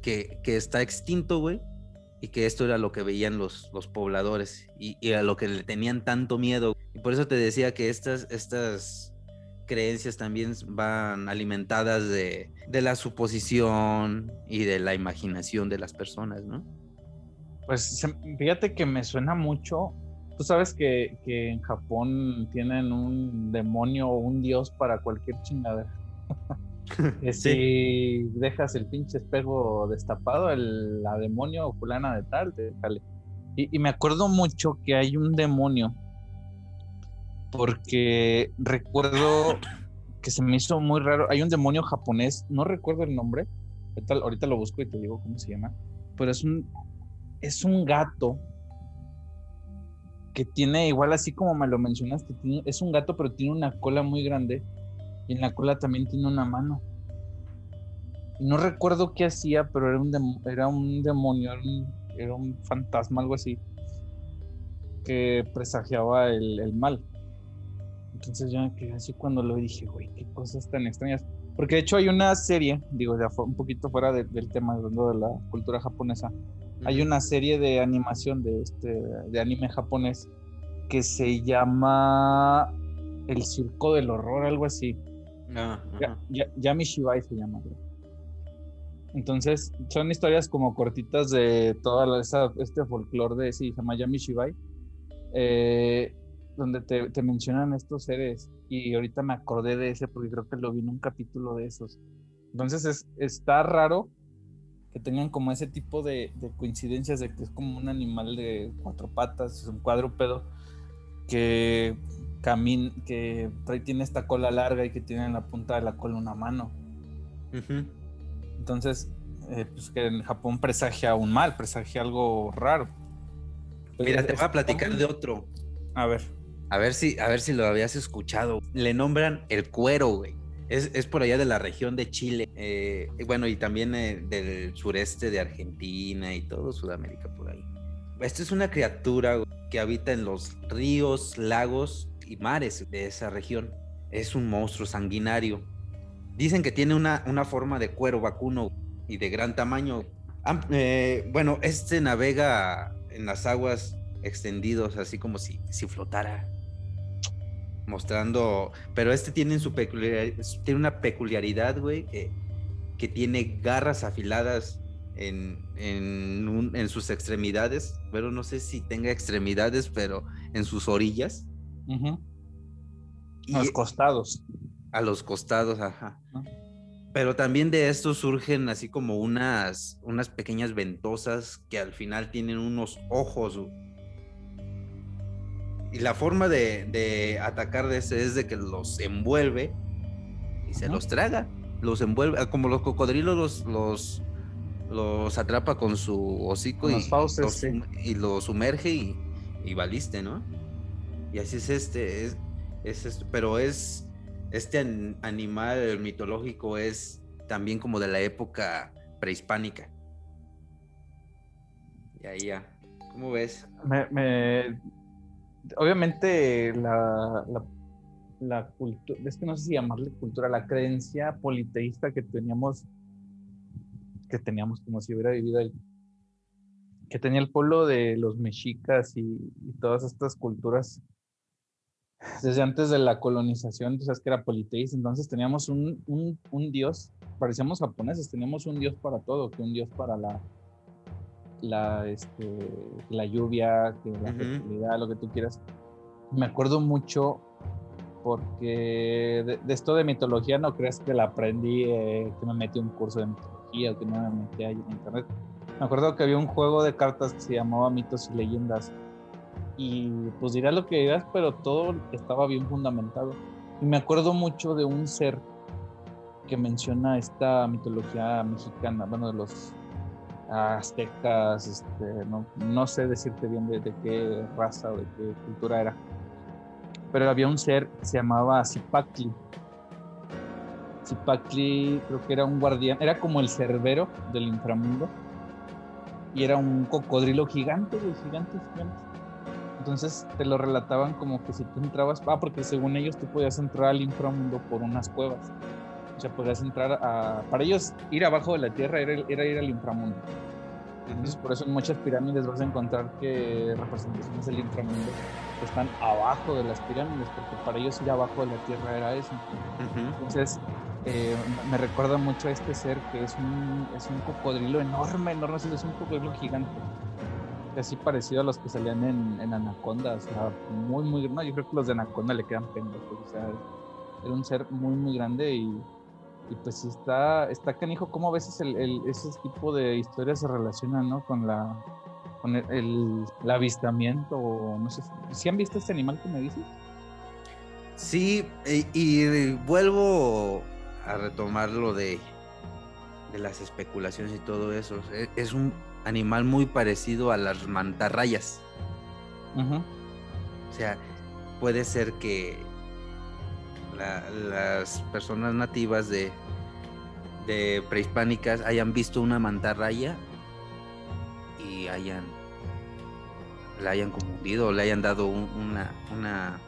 que, que está extinto, güey, y que esto era lo que veían los, los pobladores y, y, a lo que le tenían tanto miedo. Y por eso te decía que estas, estas creencias también van alimentadas de, de la suposición y de la imaginación de las personas, ¿no? Pues fíjate que me suena mucho. Tú sabes que, en Japón tienen un demonio o un dios para cualquier chingadera. Si dejas el pinche espejo destapado, el, la demonio o fulana de tal, te Y, y, me acuerdo mucho que hay un demonio, porque recuerdo que se me hizo muy raro. Hay un demonio japonés, no recuerdo el nombre, ahorita, ahorita lo busco y te digo cómo se llama, pero es un, es un gato que tiene, igual así como me lo mencionaste, es un gato pero tiene una cola muy grande y en la cola también tiene una mano. No recuerdo qué hacía, pero era un, dem- era un demonio, era un, fantasma, algo así, que presagiaba el, mal. Entonces yo me quedé así cuando lo dije, güey, qué cosas tan extrañas. Porque de hecho hay una serie, digo, ya fue un poquito fuera de- del tema, hablando de la cultura japonesa, hay una serie de animación de este de anime japonés que se llama El Circo del Horror, algo así. Ah, Ya- ajá. ya- Yami Shibai se llama. creo. Entonces, son historias como cortitas de todo este folclore de, sí, se llama Yami Shibai, eh, donde te, te mencionan estos seres. Y ahorita me acordé de ese porque creo que lo vi en un capítulo de esos. Entonces, es, está raro que tengan como ese tipo de, de coincidencias de que es como un animal de cuatro patas, es un cuadrúpedo, que camina, que trae, tiene esta cola larga y que tiene en la punta de la cola una mano. Entonces, eh, pues que en Japón presagia un mal, presagia algo raro. Mira, te voy a platicar de otro. A ver. A ver si, a ver si lo habías escuchado. Le nombran el cuero, güey. Es, es por allá de la región de Chile. eh, bueno, y también eh, del sureste de Argentina y todo Sudamérica por ahí. Esta es una criatura que habita en los ríos, lagos y mares de esa región. Es un monstruo sanguinario. Dicen que tiene una, una forma de cuero vacuno y de gran tamaño. Am- eh, bueno, este navega en las aguas extendidos, así como si, si flotara. Mostrando. Pero este tiene su peculiar, tiene una peculiaridad, güey, que, que tiene garras afiladas en, en, un- en sus extremidades. Pero no sé si tenga extremidades, pero en sus orillas. Ujú. Y Los costados. a los costados, ajá. Pero también de esto surgen así como unas, unas pequeñas ventosas que al final tienen unos ojos. Y la forma de, de atacar de ese es de que los envuelve y se los traga. Los envuelve, ah, como los cocodrilos los, los, los atrapa con su hocico Con y, los sí. y sumerge y, y valiste, ¿no? Y así es este, es, es esto, pero es este an- animal mitológico es también como de la época prehispánica. Y ahí ya. ¿Cómo ves? Me, me- Obviamente la, la, cultura, es que no sé si llamarle cultura, la creencia politeísta que teníamos, que teníamos como si hubiera vivido ahí, que tenía el pueblo de los mexicas y, todas estas culturas desde antes de la colonización, sabes que era politeísta, entonces teníamos un, un, un dios, parecíamos japoneses, teníamos un dios para todo, que un dios para la, la, este, la lluvia, que la Ujú. fertilidad, lo que tú quieras. Me acuerdo mucho porque de, de esto de mitología no creas que la aprendí, eh, que me metí un curso de mitología o que no me metí ahí en internet. Me acuerdo que había un juego de cartas que se llamaba Mitos y Leyendas y pues dirás lo que dirás, pero todo estaba bien fundamentado. Y me acuerdo mucho de un ser que menciona esta mitología mexicana, bueno, de los aztecas, este, no, no sé decirte bien de, qué raza o de qué cultura era, pero había un ser que se llamaba Zipacli. Zipacli creo que era un guardián, era como el cerbero del inframundo y era un cocodrilo gigante, gigante, gigante. Entonces te lo relataban como que si tú entrabas, ah, porque según ellos tú podías entrar al inframundo por unas cuevas. O sea, podías entrar a... Para ellos ir abajo de la tierra era, era ir al inframundo. Entonces por eso en muchas pirámides vas a encontrar que representaciones del inframundo están abajo de las pirámides, porque para ellos ir abajo de la tierra era eso. Entonces eh, me recuerda mucho a este ser que es un, es un cocodrilo enorme, enorme, es un cocodrilo gigante. Así parecido a los que salían en, en Anaconda, o sea, muy, muy No, yo creo que los de Anaconda le quedan pendejos, o sea, era un ser muy, muy grande y, y pues sí está, está canijo cómo a veces el, el- ese tipo de historias se relacionan, ¿no? Con la con el, el- el avistamiento o no sé, ¿sí han visto este animal que me dices? Sí, y, y vuelvo a retomar lo de, de las especulaciones y todo eso. E- Es un animal muy parecido a las mantarrayas. O sea, puede ser que la- las personas nativas de, de prehispánicas hayan visto una mantarraya y hayan la hayan confundido o le hayan dado una, una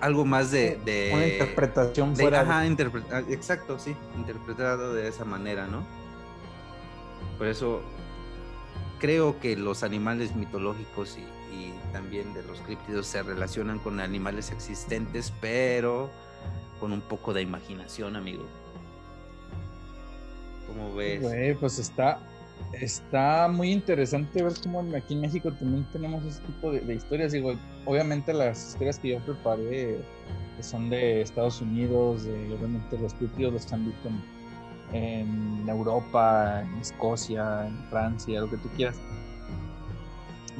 algo más de, una interpretación fuera ajá, ah, exacto sí interpretado de esa manera no por eso creo que los animales mitológicos y, también de los críptidos se relacionan con animales existentes, pero con un poco de imaginación, amigo. ¿Cómo ves? Pues está, está muy interesante ver cómo aquí en México también tenemos ese tipo de, historias. Digo, obviamente las historias que yo preparé son de Estados Unidos, de, obviamente los críptidos los han visto en Europa, en Escocia, en Francia, lo que tú quieras.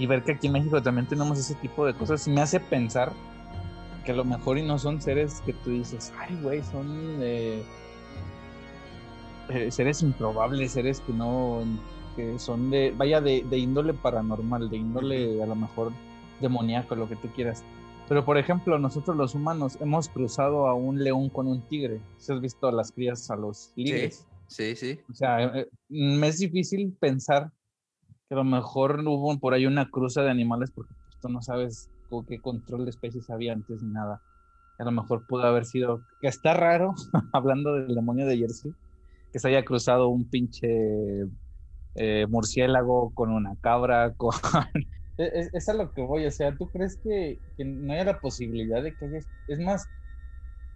Y ver que aquí en México también tenemos ese tipo de cosas, me hace pensar que a lo mejor y no son seres que tú dices, ay, güey, son eh, eh, seres improbables, seres que no, que son de, vaya, de, de índole paranormal, de índole a lo mejor demoníaco, lo que tú quieras. Pero, por ejemplo, nosotros los humanos hemos cruzado a un león con un tigre. Si has visto a las crías, a los tigres. Sí, sí, O sea, eh, me es difícil pensar que a lo mejor hubo por ahí una cruza de animales porque tú no sabes qué control de especies había antes ni nada. A lo mejor pudo haber sido, que está raro, hablando del demonio de Jersey, que se haya cruzado un pinche eh, murciélago con una cabra, con es, es, a lo que voy, o sea, ¿tú crees que, no haya la posibilidad de que haya, es más,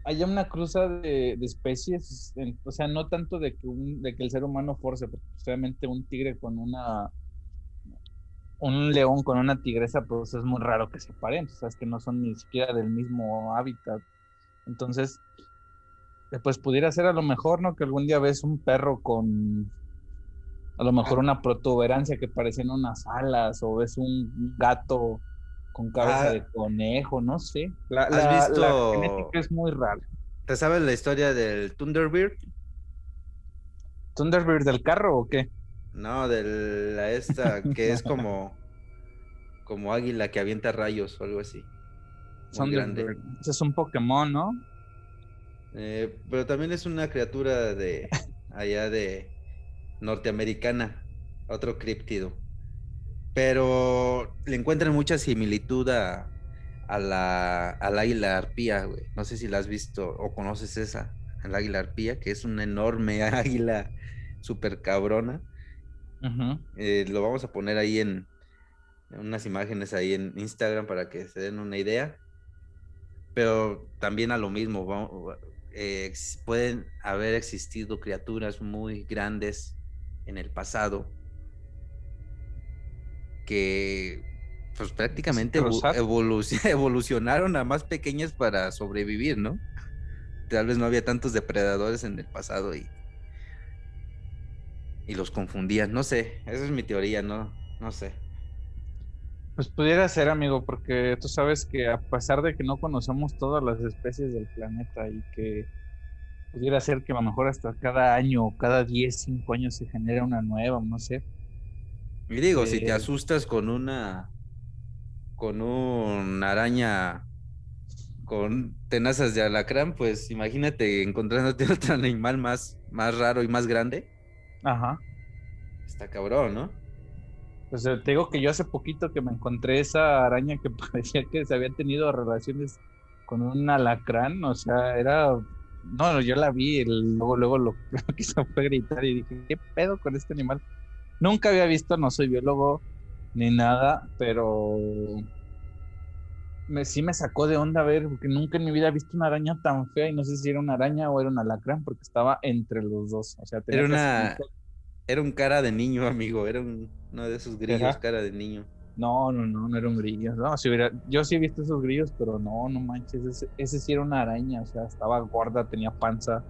haya una cruza de, especies, o sea, no tanto de que, de que el ser humano force, porque obviamente un tigre con una, un león con una tigresa, pues es muy raro que se paren, o sea, es que no son ni siquiera del mismo hábitat. Entonces, pues pudiera ser a lo mejor, ¿no? Que algún día ves un perro con a lo mejor una protuberancia que parecen unas alas o es un gato con cabeza ah. de conejo, no sé. La, ¿Has visto... genética es muy rara. ¿Te sabes la historia del Thunderbird? ¿Thunderbird del carro o qué? No, de la esta que es como como águila que avienta rayos o algo así. Muy grande. Ese es un Pokémon, ¿no? Eh, pero también es una criatura de allá de norteamericana, otro criptido. Pero le encuentran mucha similitud a, la, al águila arpía, güey. No sé si la has visto o conoces esa, el águila arpía, que es una enorme águila súper cabrona. Eh, lo vamos a poner ahí en, unas imágenes ahí en Instagram para que se den una idea. Pero también a lo mismo, eh, pueden haber existido criaturas muy grandes en el pasado que pues prácticamente evolucionaron a más pequeñas para sobrevivir, ¿no? Tal vez no había tantos depredadores en el pasado y, y los confundían, no sé, esa es mi teoría, no, no sé. Pues pudiera ser, amigo, porque tú sabes que a pesar de que no conocemos todas las especies del planeta y que pudiera ser que a lo mejor hasta cada año o cada 10, 5 años se genera una nueva, no sé. Y digo, si te eh, asustas con una con una araña con tenazas de alacrán, pues imagínate encontrándote otro animal más, más raro y más grande. Ajá. Está cabrón, ¿no? Pues te digo que yo hace poquito que me encontré esa araña que parecía que se había tenido relaciones con un alacrán, o sea, era no, yo la vi, luego, luego lo, que hizo fue gritar y dije, ¿qué pedo con este animal? Nunca había visto, no soy biólogo ni nada, pero me, sí me sacó de onda ver, porque nunca en mi vida he visto una araña tan fea y no sé si era una araña o era un alacrán, porque estaba entre los dos. O sea, era una... Era un cara de niño, amigo, era uno de esos grillos cara de niño. No, no, no, no era un grillo. No, si hubiera, yo sí he visto esos grillos, pero no, no manches, ese, sí era una araña, o sea, estaba gorda, tenía panza,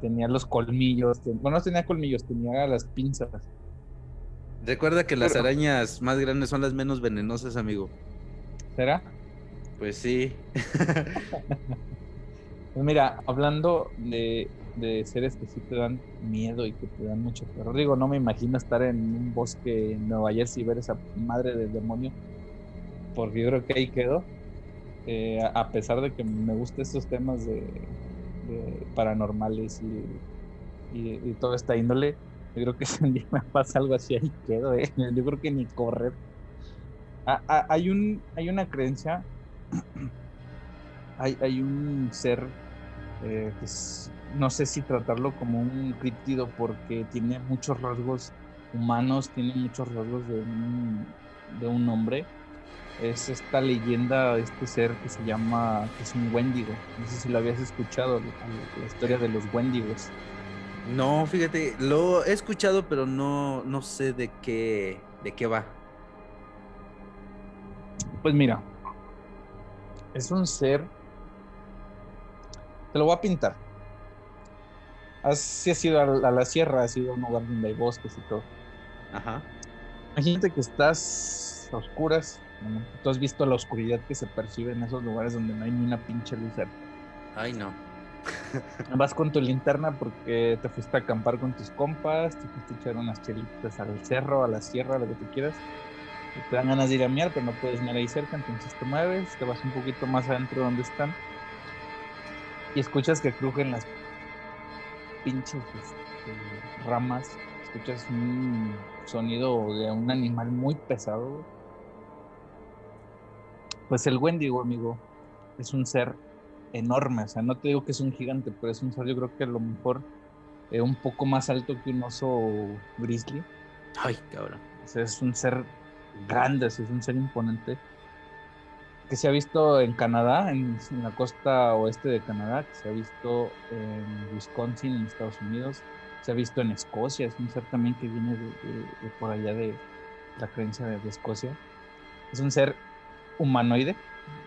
tenía los colmillos, bueno, no tenía colmillos, tenía las pinzas. Recuerda que las arañas más grandes son las menos venenosas, amigo. ¿Será? Pues sí. mira, hablando de, seres que sí te dan miedo y que te dan mucho terror. Digo, no me imagino estar en un bosque en Nueva Jersey y ver esa madre del demonio, porque yo creo que ahí quedó. Eh, a pesar de que me gustan estos temas de, paranormales y, y, y toda esta índole. Yo creo que si un día me pasa algo así, ahí quedo, ¿eh? Yo creo que ni correr. Ah, ah, hay, un, hay una creencia, hay, hay un ser eh, que es- no sé si tratarlo como un críptido porque tiene muchos rasgos humanos, tiene muchos rasgos de un, de un hombre. Es esta leyenda de este ser que se llama, que es un Wendigo. No sé si lo habías escuchado, la, la historia de los Wendigos. No, fíjate, lo he escuchado, pero no, no sé de qué, de qué va. Pues mira, es un ser. Te lo voy a pintar. Has, si has ido a la, a la sierra, has ido a un lugar donde hay bosques y todo. Ajá. Imagínate que estás a oscuras. ¿no? Tú has visto la oscuridad que se percibe en esos lugares donde no hay ni una pinche luz. cerca. Ay, no. Vas con tu linterna porque te fuiste a acampar con tus compas, te fuiste a echar unas chelitas al cerro, a la sierra, lo que tú quieras. Te dan ganas de ir a miar, pero no puedes miar ahí cerca, entonces te mueves, te vas un poquito más adentro donde están y escuchas que crujen las pinches este, ramas. Escuchas un sonido de un animal muy pesado. Pues el Wendigo, amigo, es un ser enorme. O sea, no te digo que es un gigante, pero es un ser, yo creo que a lo mejor eh, un poco más alto que un oso grizzly. Ay, cabrón. O sea, es un ser grande, es un ser imponente. Que se ha visto en Canadá, en, la costa oeste de Canadá, que se ha visto en Wisconsin, en Estados Unidos, se ha visto en Escocia, es un ser también que viene de, por allá de la creencia de, Escocia. Es un ser humanoide,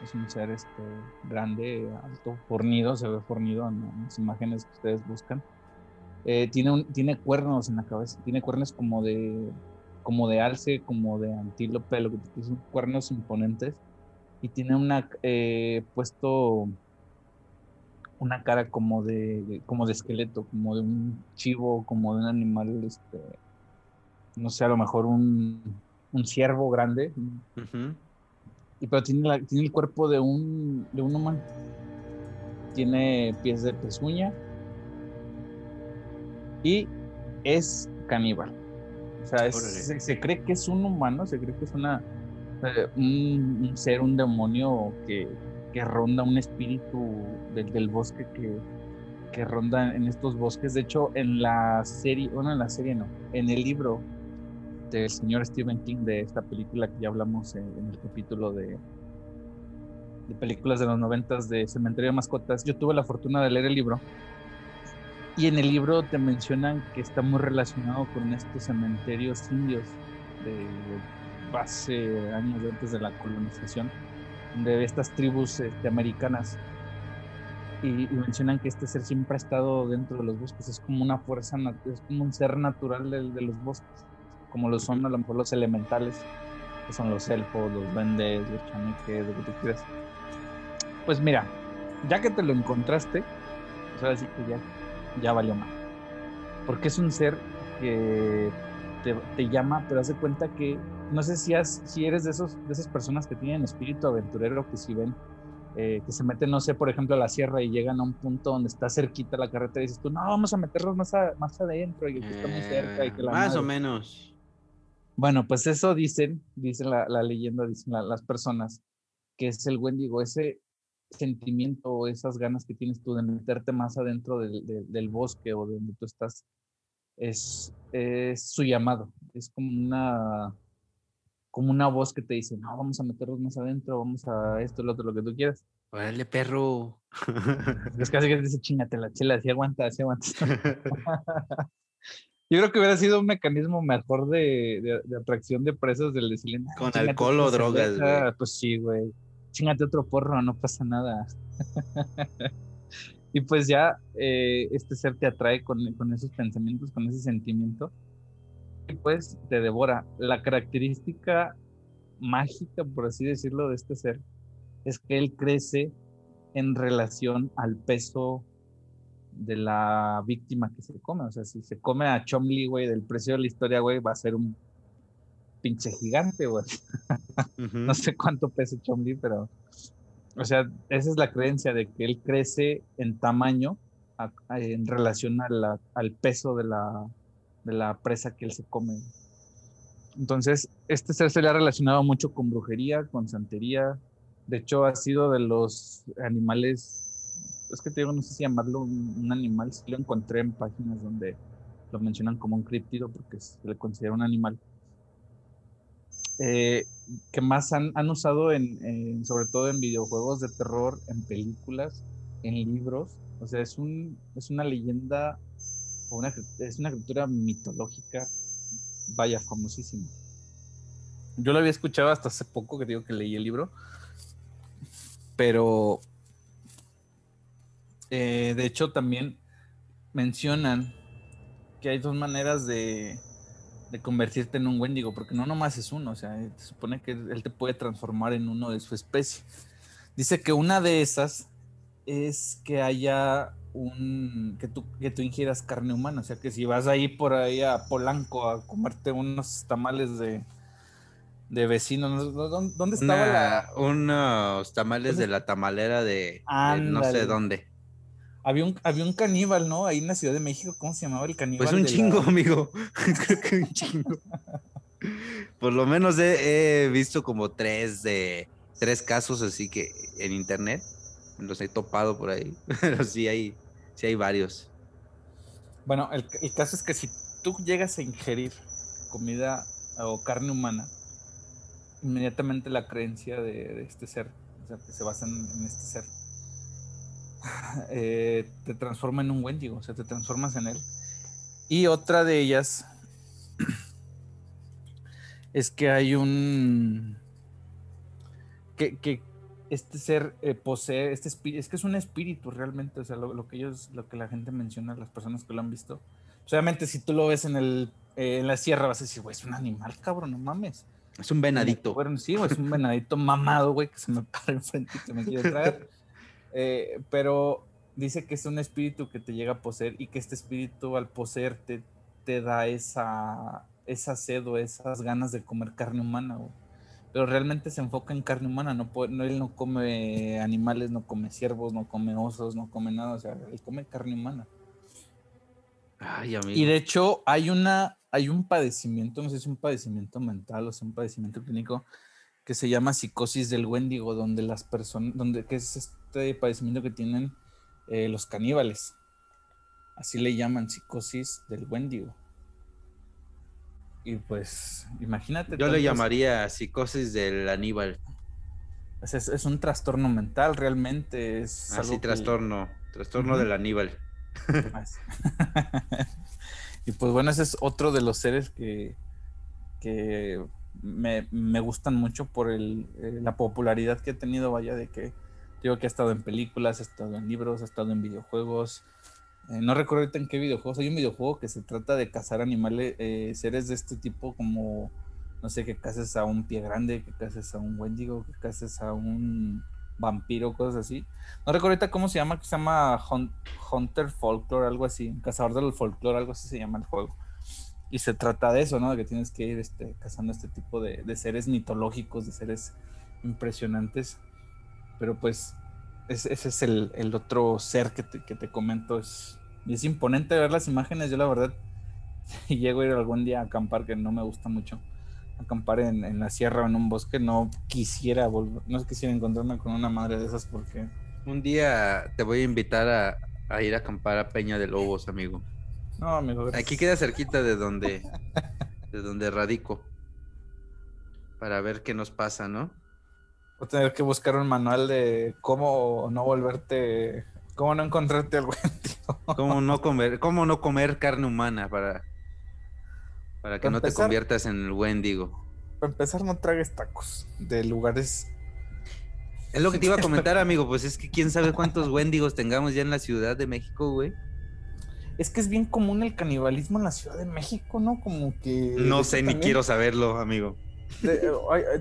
es un ser este, grande, alto, fornido, se ve fornido en, las imágenes que ustedes buscan. Eh, tiene, tiene cuernos en la cabeza, tiene cuernos como de, como de alce, como de antílope, lo que son cuernos imponentes. Y tiene una eh, puesto una cara como de, como de esqueleto, como de un chivo, como de un animal, este, no sé, a lo mejor un, un ciervo grande, y pero tiene, la- tiene el cuerpo de un, de un humano. Tiene pies de pezuña y es caníbal. O sea, es- se, se cree que es un humano, se cree que es una, eh, un, un ser, un demonio que, que ronda un espíritu del, del bosque que, que ronda en estos bosques. De hecho, en la serie, bueno, en la serie no, en el libro del señor Stephen King de esta película que ya hablamos en, en el capítulo de, de películas de los noventas de Cementerio de Mascotas, yo tuve la fortuna de leer el libro y en el libro te mencionan que está muy relacionado con estos cementerios indios de hace años antes de la colonización, de estas tribus este, americanas. Y, y mencionan que este ser siempre ha estado dentro de los bosques, es como una fuerza, es como un ser natural de, de los bosques, como lo son a lo mejor los elementales, que son los elfos, los duendes, los chaneques, lo que tú quieras. Pues mira, ya que te lo encontraste, pues ahora sí que ya, ya valió más. Porque es un ser que te, te llama, pero haz de cuenta que, no sé si, has, si eres de, esos, de esas personas que tienen espíritu aventurero, que si ven, eh, que se meten, no sé, por ejemplo, a la sierra y llegan a un punto donde está cerquita la carretera y dices tú, no, vamos a meternos más, a- más adentro y aquí está muy cerca. Y que la más madre". o menos. Bueno, pues eso dicen, dicen la, la leyenda, dicen la- las personas, que es el Wendigo, ese sentimiento o esas ganas que tienes tú de meterte más adentro del, del- del bosque o de donde tú estás, es, es su llamado, es como una, como una voz que te dice, no, vamos a meternos más adentro, vamos a esto, lo otro, lo que tú quieras. Órale, perro. Es casi que te dice, chingate la chela, así aguanta, así aguanta. Yo creo que hubiera sido un mecanismo mejor de, de- de atracción de presas del "Nah, Con alcohol o drogas, cerveza". güey. Pues sí, güey. Chingate otro porro, no pasa nada. y pues ya eh, este ser te atrae con, con esos pensamientos, con ese sentimiento. Y pues te devora. La característica mágica, por así decirlo, de este ser es que él crece en relación al peso de la víctima que se come. O sea, si se come a Chomli, güey, del precio de la historia, güey, va a ser un pinche gigante, güey. No sé cuánto pesa Chomli, pero. O sea, esa es la creencia de que él crece en tamaño en relación al peso de la, de la presa que él se come. Entonces, este ser se le ha relacionado mucho con brujería, con santería. De hecho, ha sido de los animales, es que te digo, no sé si llamarlo un, animal, si lo encontré en páginas donde lo mencionan como un criptido porque se le considera un animal. Eh, que más han, han usado en, sobre todo en videojuegos de terror, en películas, en libros. O sea, es, un, es una leyenda, es una criatura mitológica, vaya, famosísima. Yo lo había escuchado hasta hace poco, que digo que leí el libro, pero eh, de hecho también mencionan que hay dos maneras de, de convertirte en un Wendigo, porque no nomás es uno, o sea, se supone que él te puede transformar en uno de su especie. Dice que una de esas es que haya un que tú, que tú ingieras carne humana, o sea, que si vas ahí por ahí a Polanco a comerte unos tamales de, de vecinos, ¿dónde estaba la...? Unos tamales de la tamalera de no sé dónde. Había un, había un caníbal, ¿no? Ahí en la Ciudad de México, ¿cómo se llamaba el caníbal? Pues un chingo, amigo. Creo que un chingo. Por lo menos he, visto como tres de tres casos así que en internet los he topado por ahí. Pero sí hay, sí hay varios. Bueno, el, caso es que si tú llegas a ingerir comida o carne humana, inmediatamente la creencia de, este ser, o sea, que se basa en este ser, eh, te transforma en un Wendigo, o sea, te transformas en él. Y otra de ellas es que hay un... que, este ser eh, posee, este espíritu, es que es un espíritu realmente, o sea, lo, que ellos, lo que la gente menciona, las personas que lo han visto. Obviamente, si tú lo ves en, el, eh, en la sierra, vas a decir, güey, es un animal, cabrón, no mames. Es un venadito. Bueno, sí, es un venadito mamado, güey, que se me para enfrente y que me quiere traer. Eh, pero dice que es un espíritu que te llega a poseer y que este espíritu al poseerte te da esa, esa sed o esas ganas de comer carne humana. Pero realmente se enfoca en carne humana, no, no, él no come animales, no come ciervos, no come osos, no come nada, o sea, él come carne humana. Y de hecho hay una, hay un padecimiento, no sé si es un padecimiento mental o es un padecimiento clínico, que se llama psicosis del Wendigo, donde las personas, donde que es este padecimiento que tienen eh, los caníbales. Así le llaman psicosis del Wendigo. Y pues, imagínate. Yo le llamaría psicosis del Aníbal. Es, un trastorno mental, realmente. Es Así, trastorno. Trastorno del Aníbal. y pues bueno, ese es otro de los seres que, que me, me gustan mucho por el, eh, la popularidad que ha tenido, vaya, de que digo que ha estado en películas, ha estado en libros, ha estado en videojuegos. Eh, no recuerdo ahorita en qué videojuegos. Hay un videojuego que se trata de cazar animales, eh, seres de este tipo, como, no sé, que cases a un pie grande, que cases a un wendigo, que cases a un vampiro, cosas así. No recuerdo ahorita cómo se llama, que se llama Hunter Folklore, algo así, cazador del folklore, algo así se llama el juego. Y se trata de eso, ¿no? De que tienes que ir este, cazando este tipo de, seres mitológicos, de seres impresionantes. Pero pues ese es el, otro ser que te, que te comento. Es, es imponente ver las imágenes. Yo la verdad llego a ir algún día a acampar, que no me gusta mucho. Acampar en, en la sierra o en un bosque, no quisiera volver, no quisiera encontrarme con una madre de esas porque... Un día te voy a invitar a, a ir a acampar a Peña de Lobos, amigo. No, amigo. Aquí queda cerquita de donde, de donde radico. Para ver qué nos pasa, ¿no? Voy a tener que buscar un manual de cómo no volverte, cómo no encontrarte al Wendigo. Cómo no comer, cómo no comer carne humana para, para que no te conviertas en el Wendigo. Para empezar, no tragues tacos de lugares. Es lo que te iba a comentar, amigo. Pues es que quién sabe cuántos Wendigos tengamos ya en la Ciudad de México, güey. Es que es bien común el canibalismo en la Ciudad de México, ¿no? Como que. No sé, ni quiero saberlo, amigo.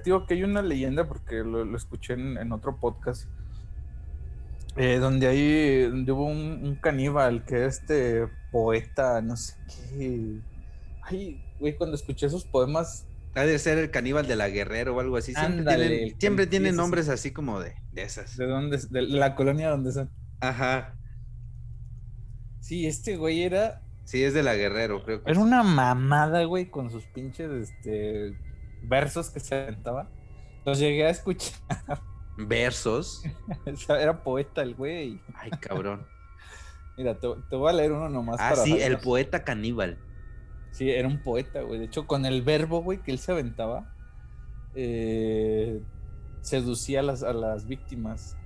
digo que hay una leyenda, porque lo, escuché en, otro podcast, eh, donde hay, hubo un, caníbal que este poeta, no sé qué. Ay, güey, cuando escuché esos poemas. Ha de ser el caníbal de la Guerrero o algo así. Siempre tienen, nombres así como de, de esas. ¿De dónde? De la colonia donde son. Ajá. Sí, este güey era. Sí, es de la Guerrero, creo que. Era una mamada, güey, con sus pinches este, versos que se aventaba. Los llegué a escuchar. Versos. Era poeta el güey. Ay, cabrón. Mira, te, te voy a leer uno nomás. Ah, para sí, el poeta caníbal. Sí, era un poeta, güey. De hecho, con el verbo, güey, que él se aventaba, eh, seducía a las, a las víctimas.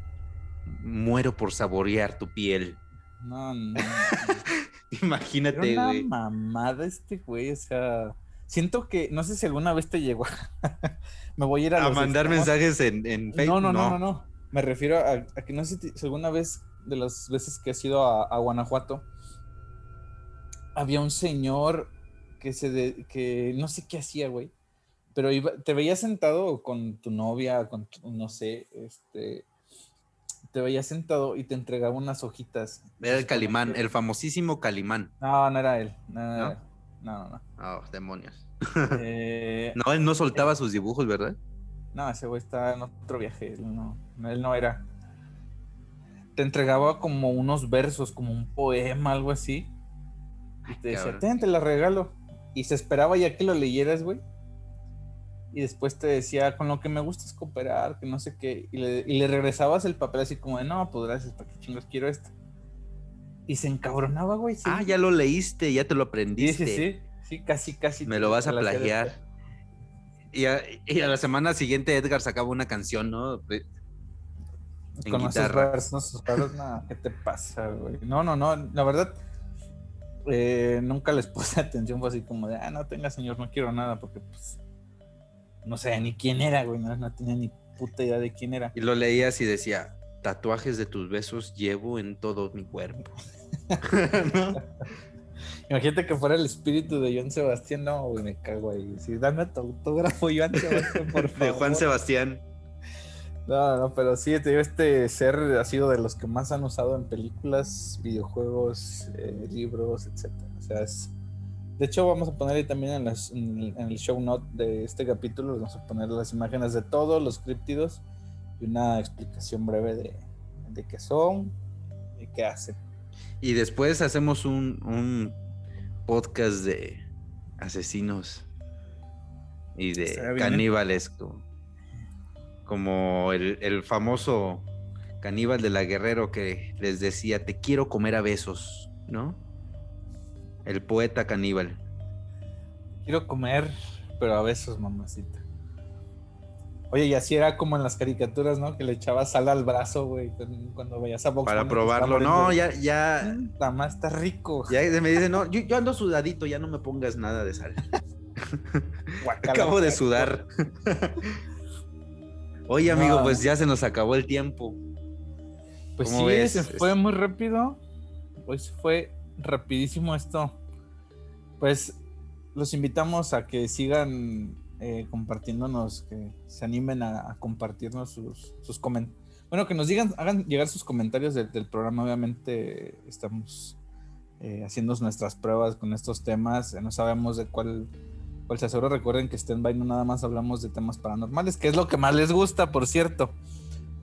Muero por saborear tu piel. No, no. Imagínate, Era una güey. mamada este güey, o sea. Siento que, no sé si alguna vez te llegó. Me voy a ir a, mandar extremos. mensajes en, en No, Facebook. no, no, no, no. Me refiero a, a que no sé si si alguna vez, de las veces que has ido a, a Guanajuato, había un señor que se de- que no sé qué hacía, güey. Pero iba, te veía sentado con tu novia, con tu- no sé, este, te veía sentado y te entregaba unas hojitas. Era el Calimán, el famosísimo Calimán. No, no era él. No, no, ¿No? era no, no. no. Oh, demonios. Eh, No, él no soltaba sus dibujos, ¿verdad? No, ese güey está en otro viaje. Él no, él no era. Te entregaba como unos versos, como un poema, algo así. Y te decía, ten, te la regalo. Y se esperaba ya que lo leyeras, güey. Y después te decía, con lo que me gusta es cooperar, que no sé qué. Y le, y le regresabas el papel así como de, no, pues gracias, ¿para qué chingos quiero esto? Y se encabronaba, güey. sí. Ah, ya lo leíste, ya te lo Sí, aprendiste. sí, sí. Sí, casi, casi. Me lo vas a plagiar. Y a, y a la semana siguiente Edgar sacaba una canción, ¿no? En con esos versos, esos versos, no, ¿qué te pasa, güey? No, no, no, la verdad, eh, nunca les puse atención, fue así como de, ah, no tenga señor, no quiero nada, porque pues, no sé ni quién era, güey, no, no tenía ni puta idea de quién era. Y lo leías y decía, tatuajes de tus besos llevo en todo mi cuerpo. ¿No? Imagínate que fuera el espíritu de Joan Sebastián, no, güey, me cago ahí. Sí, dame tu autógrafo, Joan Sebastián, por favor. De Juan Sebastián. No, no, pero sí, te digo, este ser ha sido de los que más han usado en películas, videojuegos, eh, libros, etcétera. O sea, es... De hecho, vamos a poner ahí también en, las- en el- show note de este capítulo, vamos a poner las imágenes de todos los críptidos y una explicación breve de, de qué son y qué hacen. Y después hacemos un, un podcast de asesinos y de ¿eh? caníbales, como, como el, el famoso caníbal de la Guerrero que les decía, te quiero comer a besos, ¿no? El poeta caníbal. Quiero comer, pero a besos, mamacita. Oye, y así era como en las caricaturas, ¿no? Que le echabas sal al brazo, güey, cuando- vayas a Box Para probarlo. No, ya, ya, Nada más está rico. ya me dice, no, yo, yo ando sudadito, ya no me pongas nada de sal. Guacala. Acabo de sudar. Oye, amigo, No. pues ya se nos acabó el tiempo. Pues ¿Cómo sí, ves? se fue muy rápido. Pues fue rapidísimo esto. Pues los invitamos a que sigan eh, compartiéndonos, que se animen a, compartirnos sus, sus comentarios. Bueno, que nos digan, hagan llegar sus comentarios del, del programa. Obviamente estamos eh, haciendo nuestras pruebas con estos temas. eh, No sabemos de cuál, cuál se asegura. Recuerden que Stand By no nada más hablamos de temas paranormales, que es lo que más les gusta, por cierto.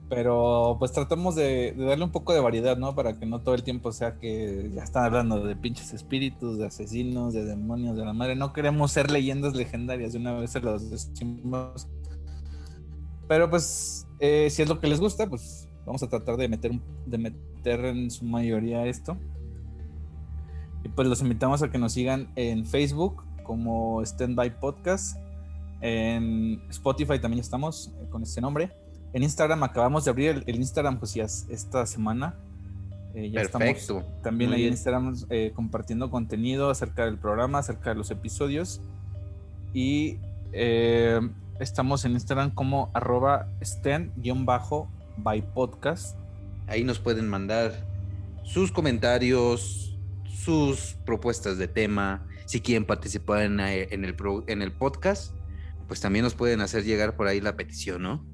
Pero pues tratamos de, darle un poco de variedad, ¿no? Para que no todo el tiempo sea que ya están hablando de pinches espíritus, de asesinos, de demonios, de la madre. No queremos ser leyendas legendarias, de una vez se los decimos. Pero pues, eh, si es lo que les gusta, pues vamos a tratar de meter, de meter en su mayoría esto. Y pues los invitamos a que nos sigan en Facebook como Standby Podcast. En Spotify también estamos eh, con este nombre. En Instagram acabamos de abrir el, el Instagram, pues ya es esta semana. Eh, ya Perfecto. estamos también Muy ahí en. Instagram eh, compartiendo contenido acerca del programa, acerca de los episodios. Y eh, estamos en Instagram como arroba stand-by podcast. Ahí nos pueden mandar sus comentarios, sus propuestas de tema. Si quieren participar en, en el, en el podcast, pues también nos pueden hacer llegar por ahí la petición, ¿no?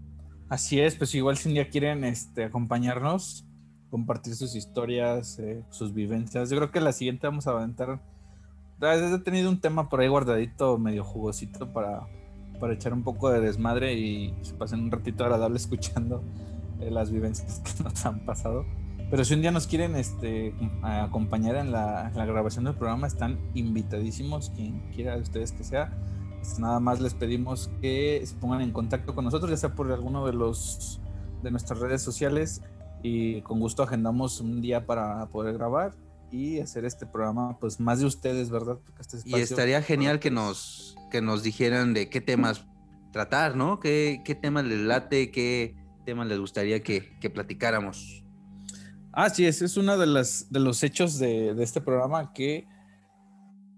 Así es, pues igual si un día quieren este, acompañarnos, compartir sus historias, eh, sus vivencias. Yo creo que la siguiente vamos a aventar. He tenido un tema por ahí guardadito, medio jugosito para, para echar un poco de desmadre y se pasen un ratito agradable escuchando eh, las vivencias que nos han pasado. Pero si un día nos quieren este, acompañar en la, grabación del programa, están invitadísimos, quien quiera de ustedes que sea. Pues nada más les pedimos que se pongan en contacto con nosotros, ya sea por alguno de los de nuestras redes sociales y con gusto agendamos un día para poder grabar y hacer este programa, pues más de ustedes, ¿verdad? Este y estaría genial que nos, que nos dijeran de qué temas tratar, ¿no? ¿Qué, qué temas les late? ¿Qué temas les gustaría que, que platicáramos? Ah, sí, ese es uno de, las, de los hechos de, de este programa que,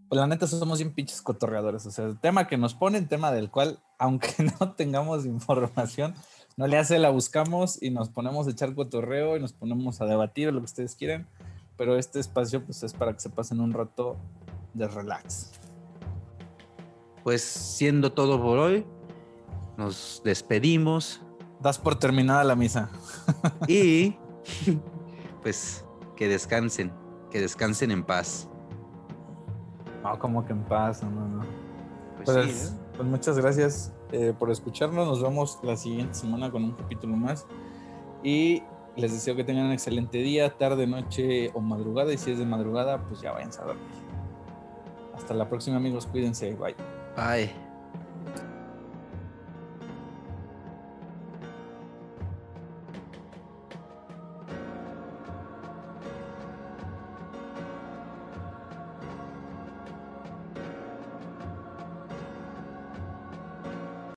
pues, la neta, somos bien pinches cotorreadores. O sea, el tema que nos ponen, tema del cual, aunque no tengamos información, no le hace, la buscamos y nos ponemos a echar cotorreo y nos ponemos a debatir lo que ustedes quieran. Pero este espacio, pues, es para que se pasen un rato de relax. Pues, siendo todo por hoy, nos despedimos. Das por terminada la misa. y pues que descansen, que descansen en paz. No, como que en paz, no, no. Pues, pues, ¿eh? pues muchas gracias eh, por escucharnos. Nos vemos la siguiente semana con un capítulo más. Y les deseo que tengan un excelente día, tarde, noche o madrugada. Y si es de madrugada, pues ya vayan a dormir. Hasta la próxima, amigos. Cuídense. Bye. Bye.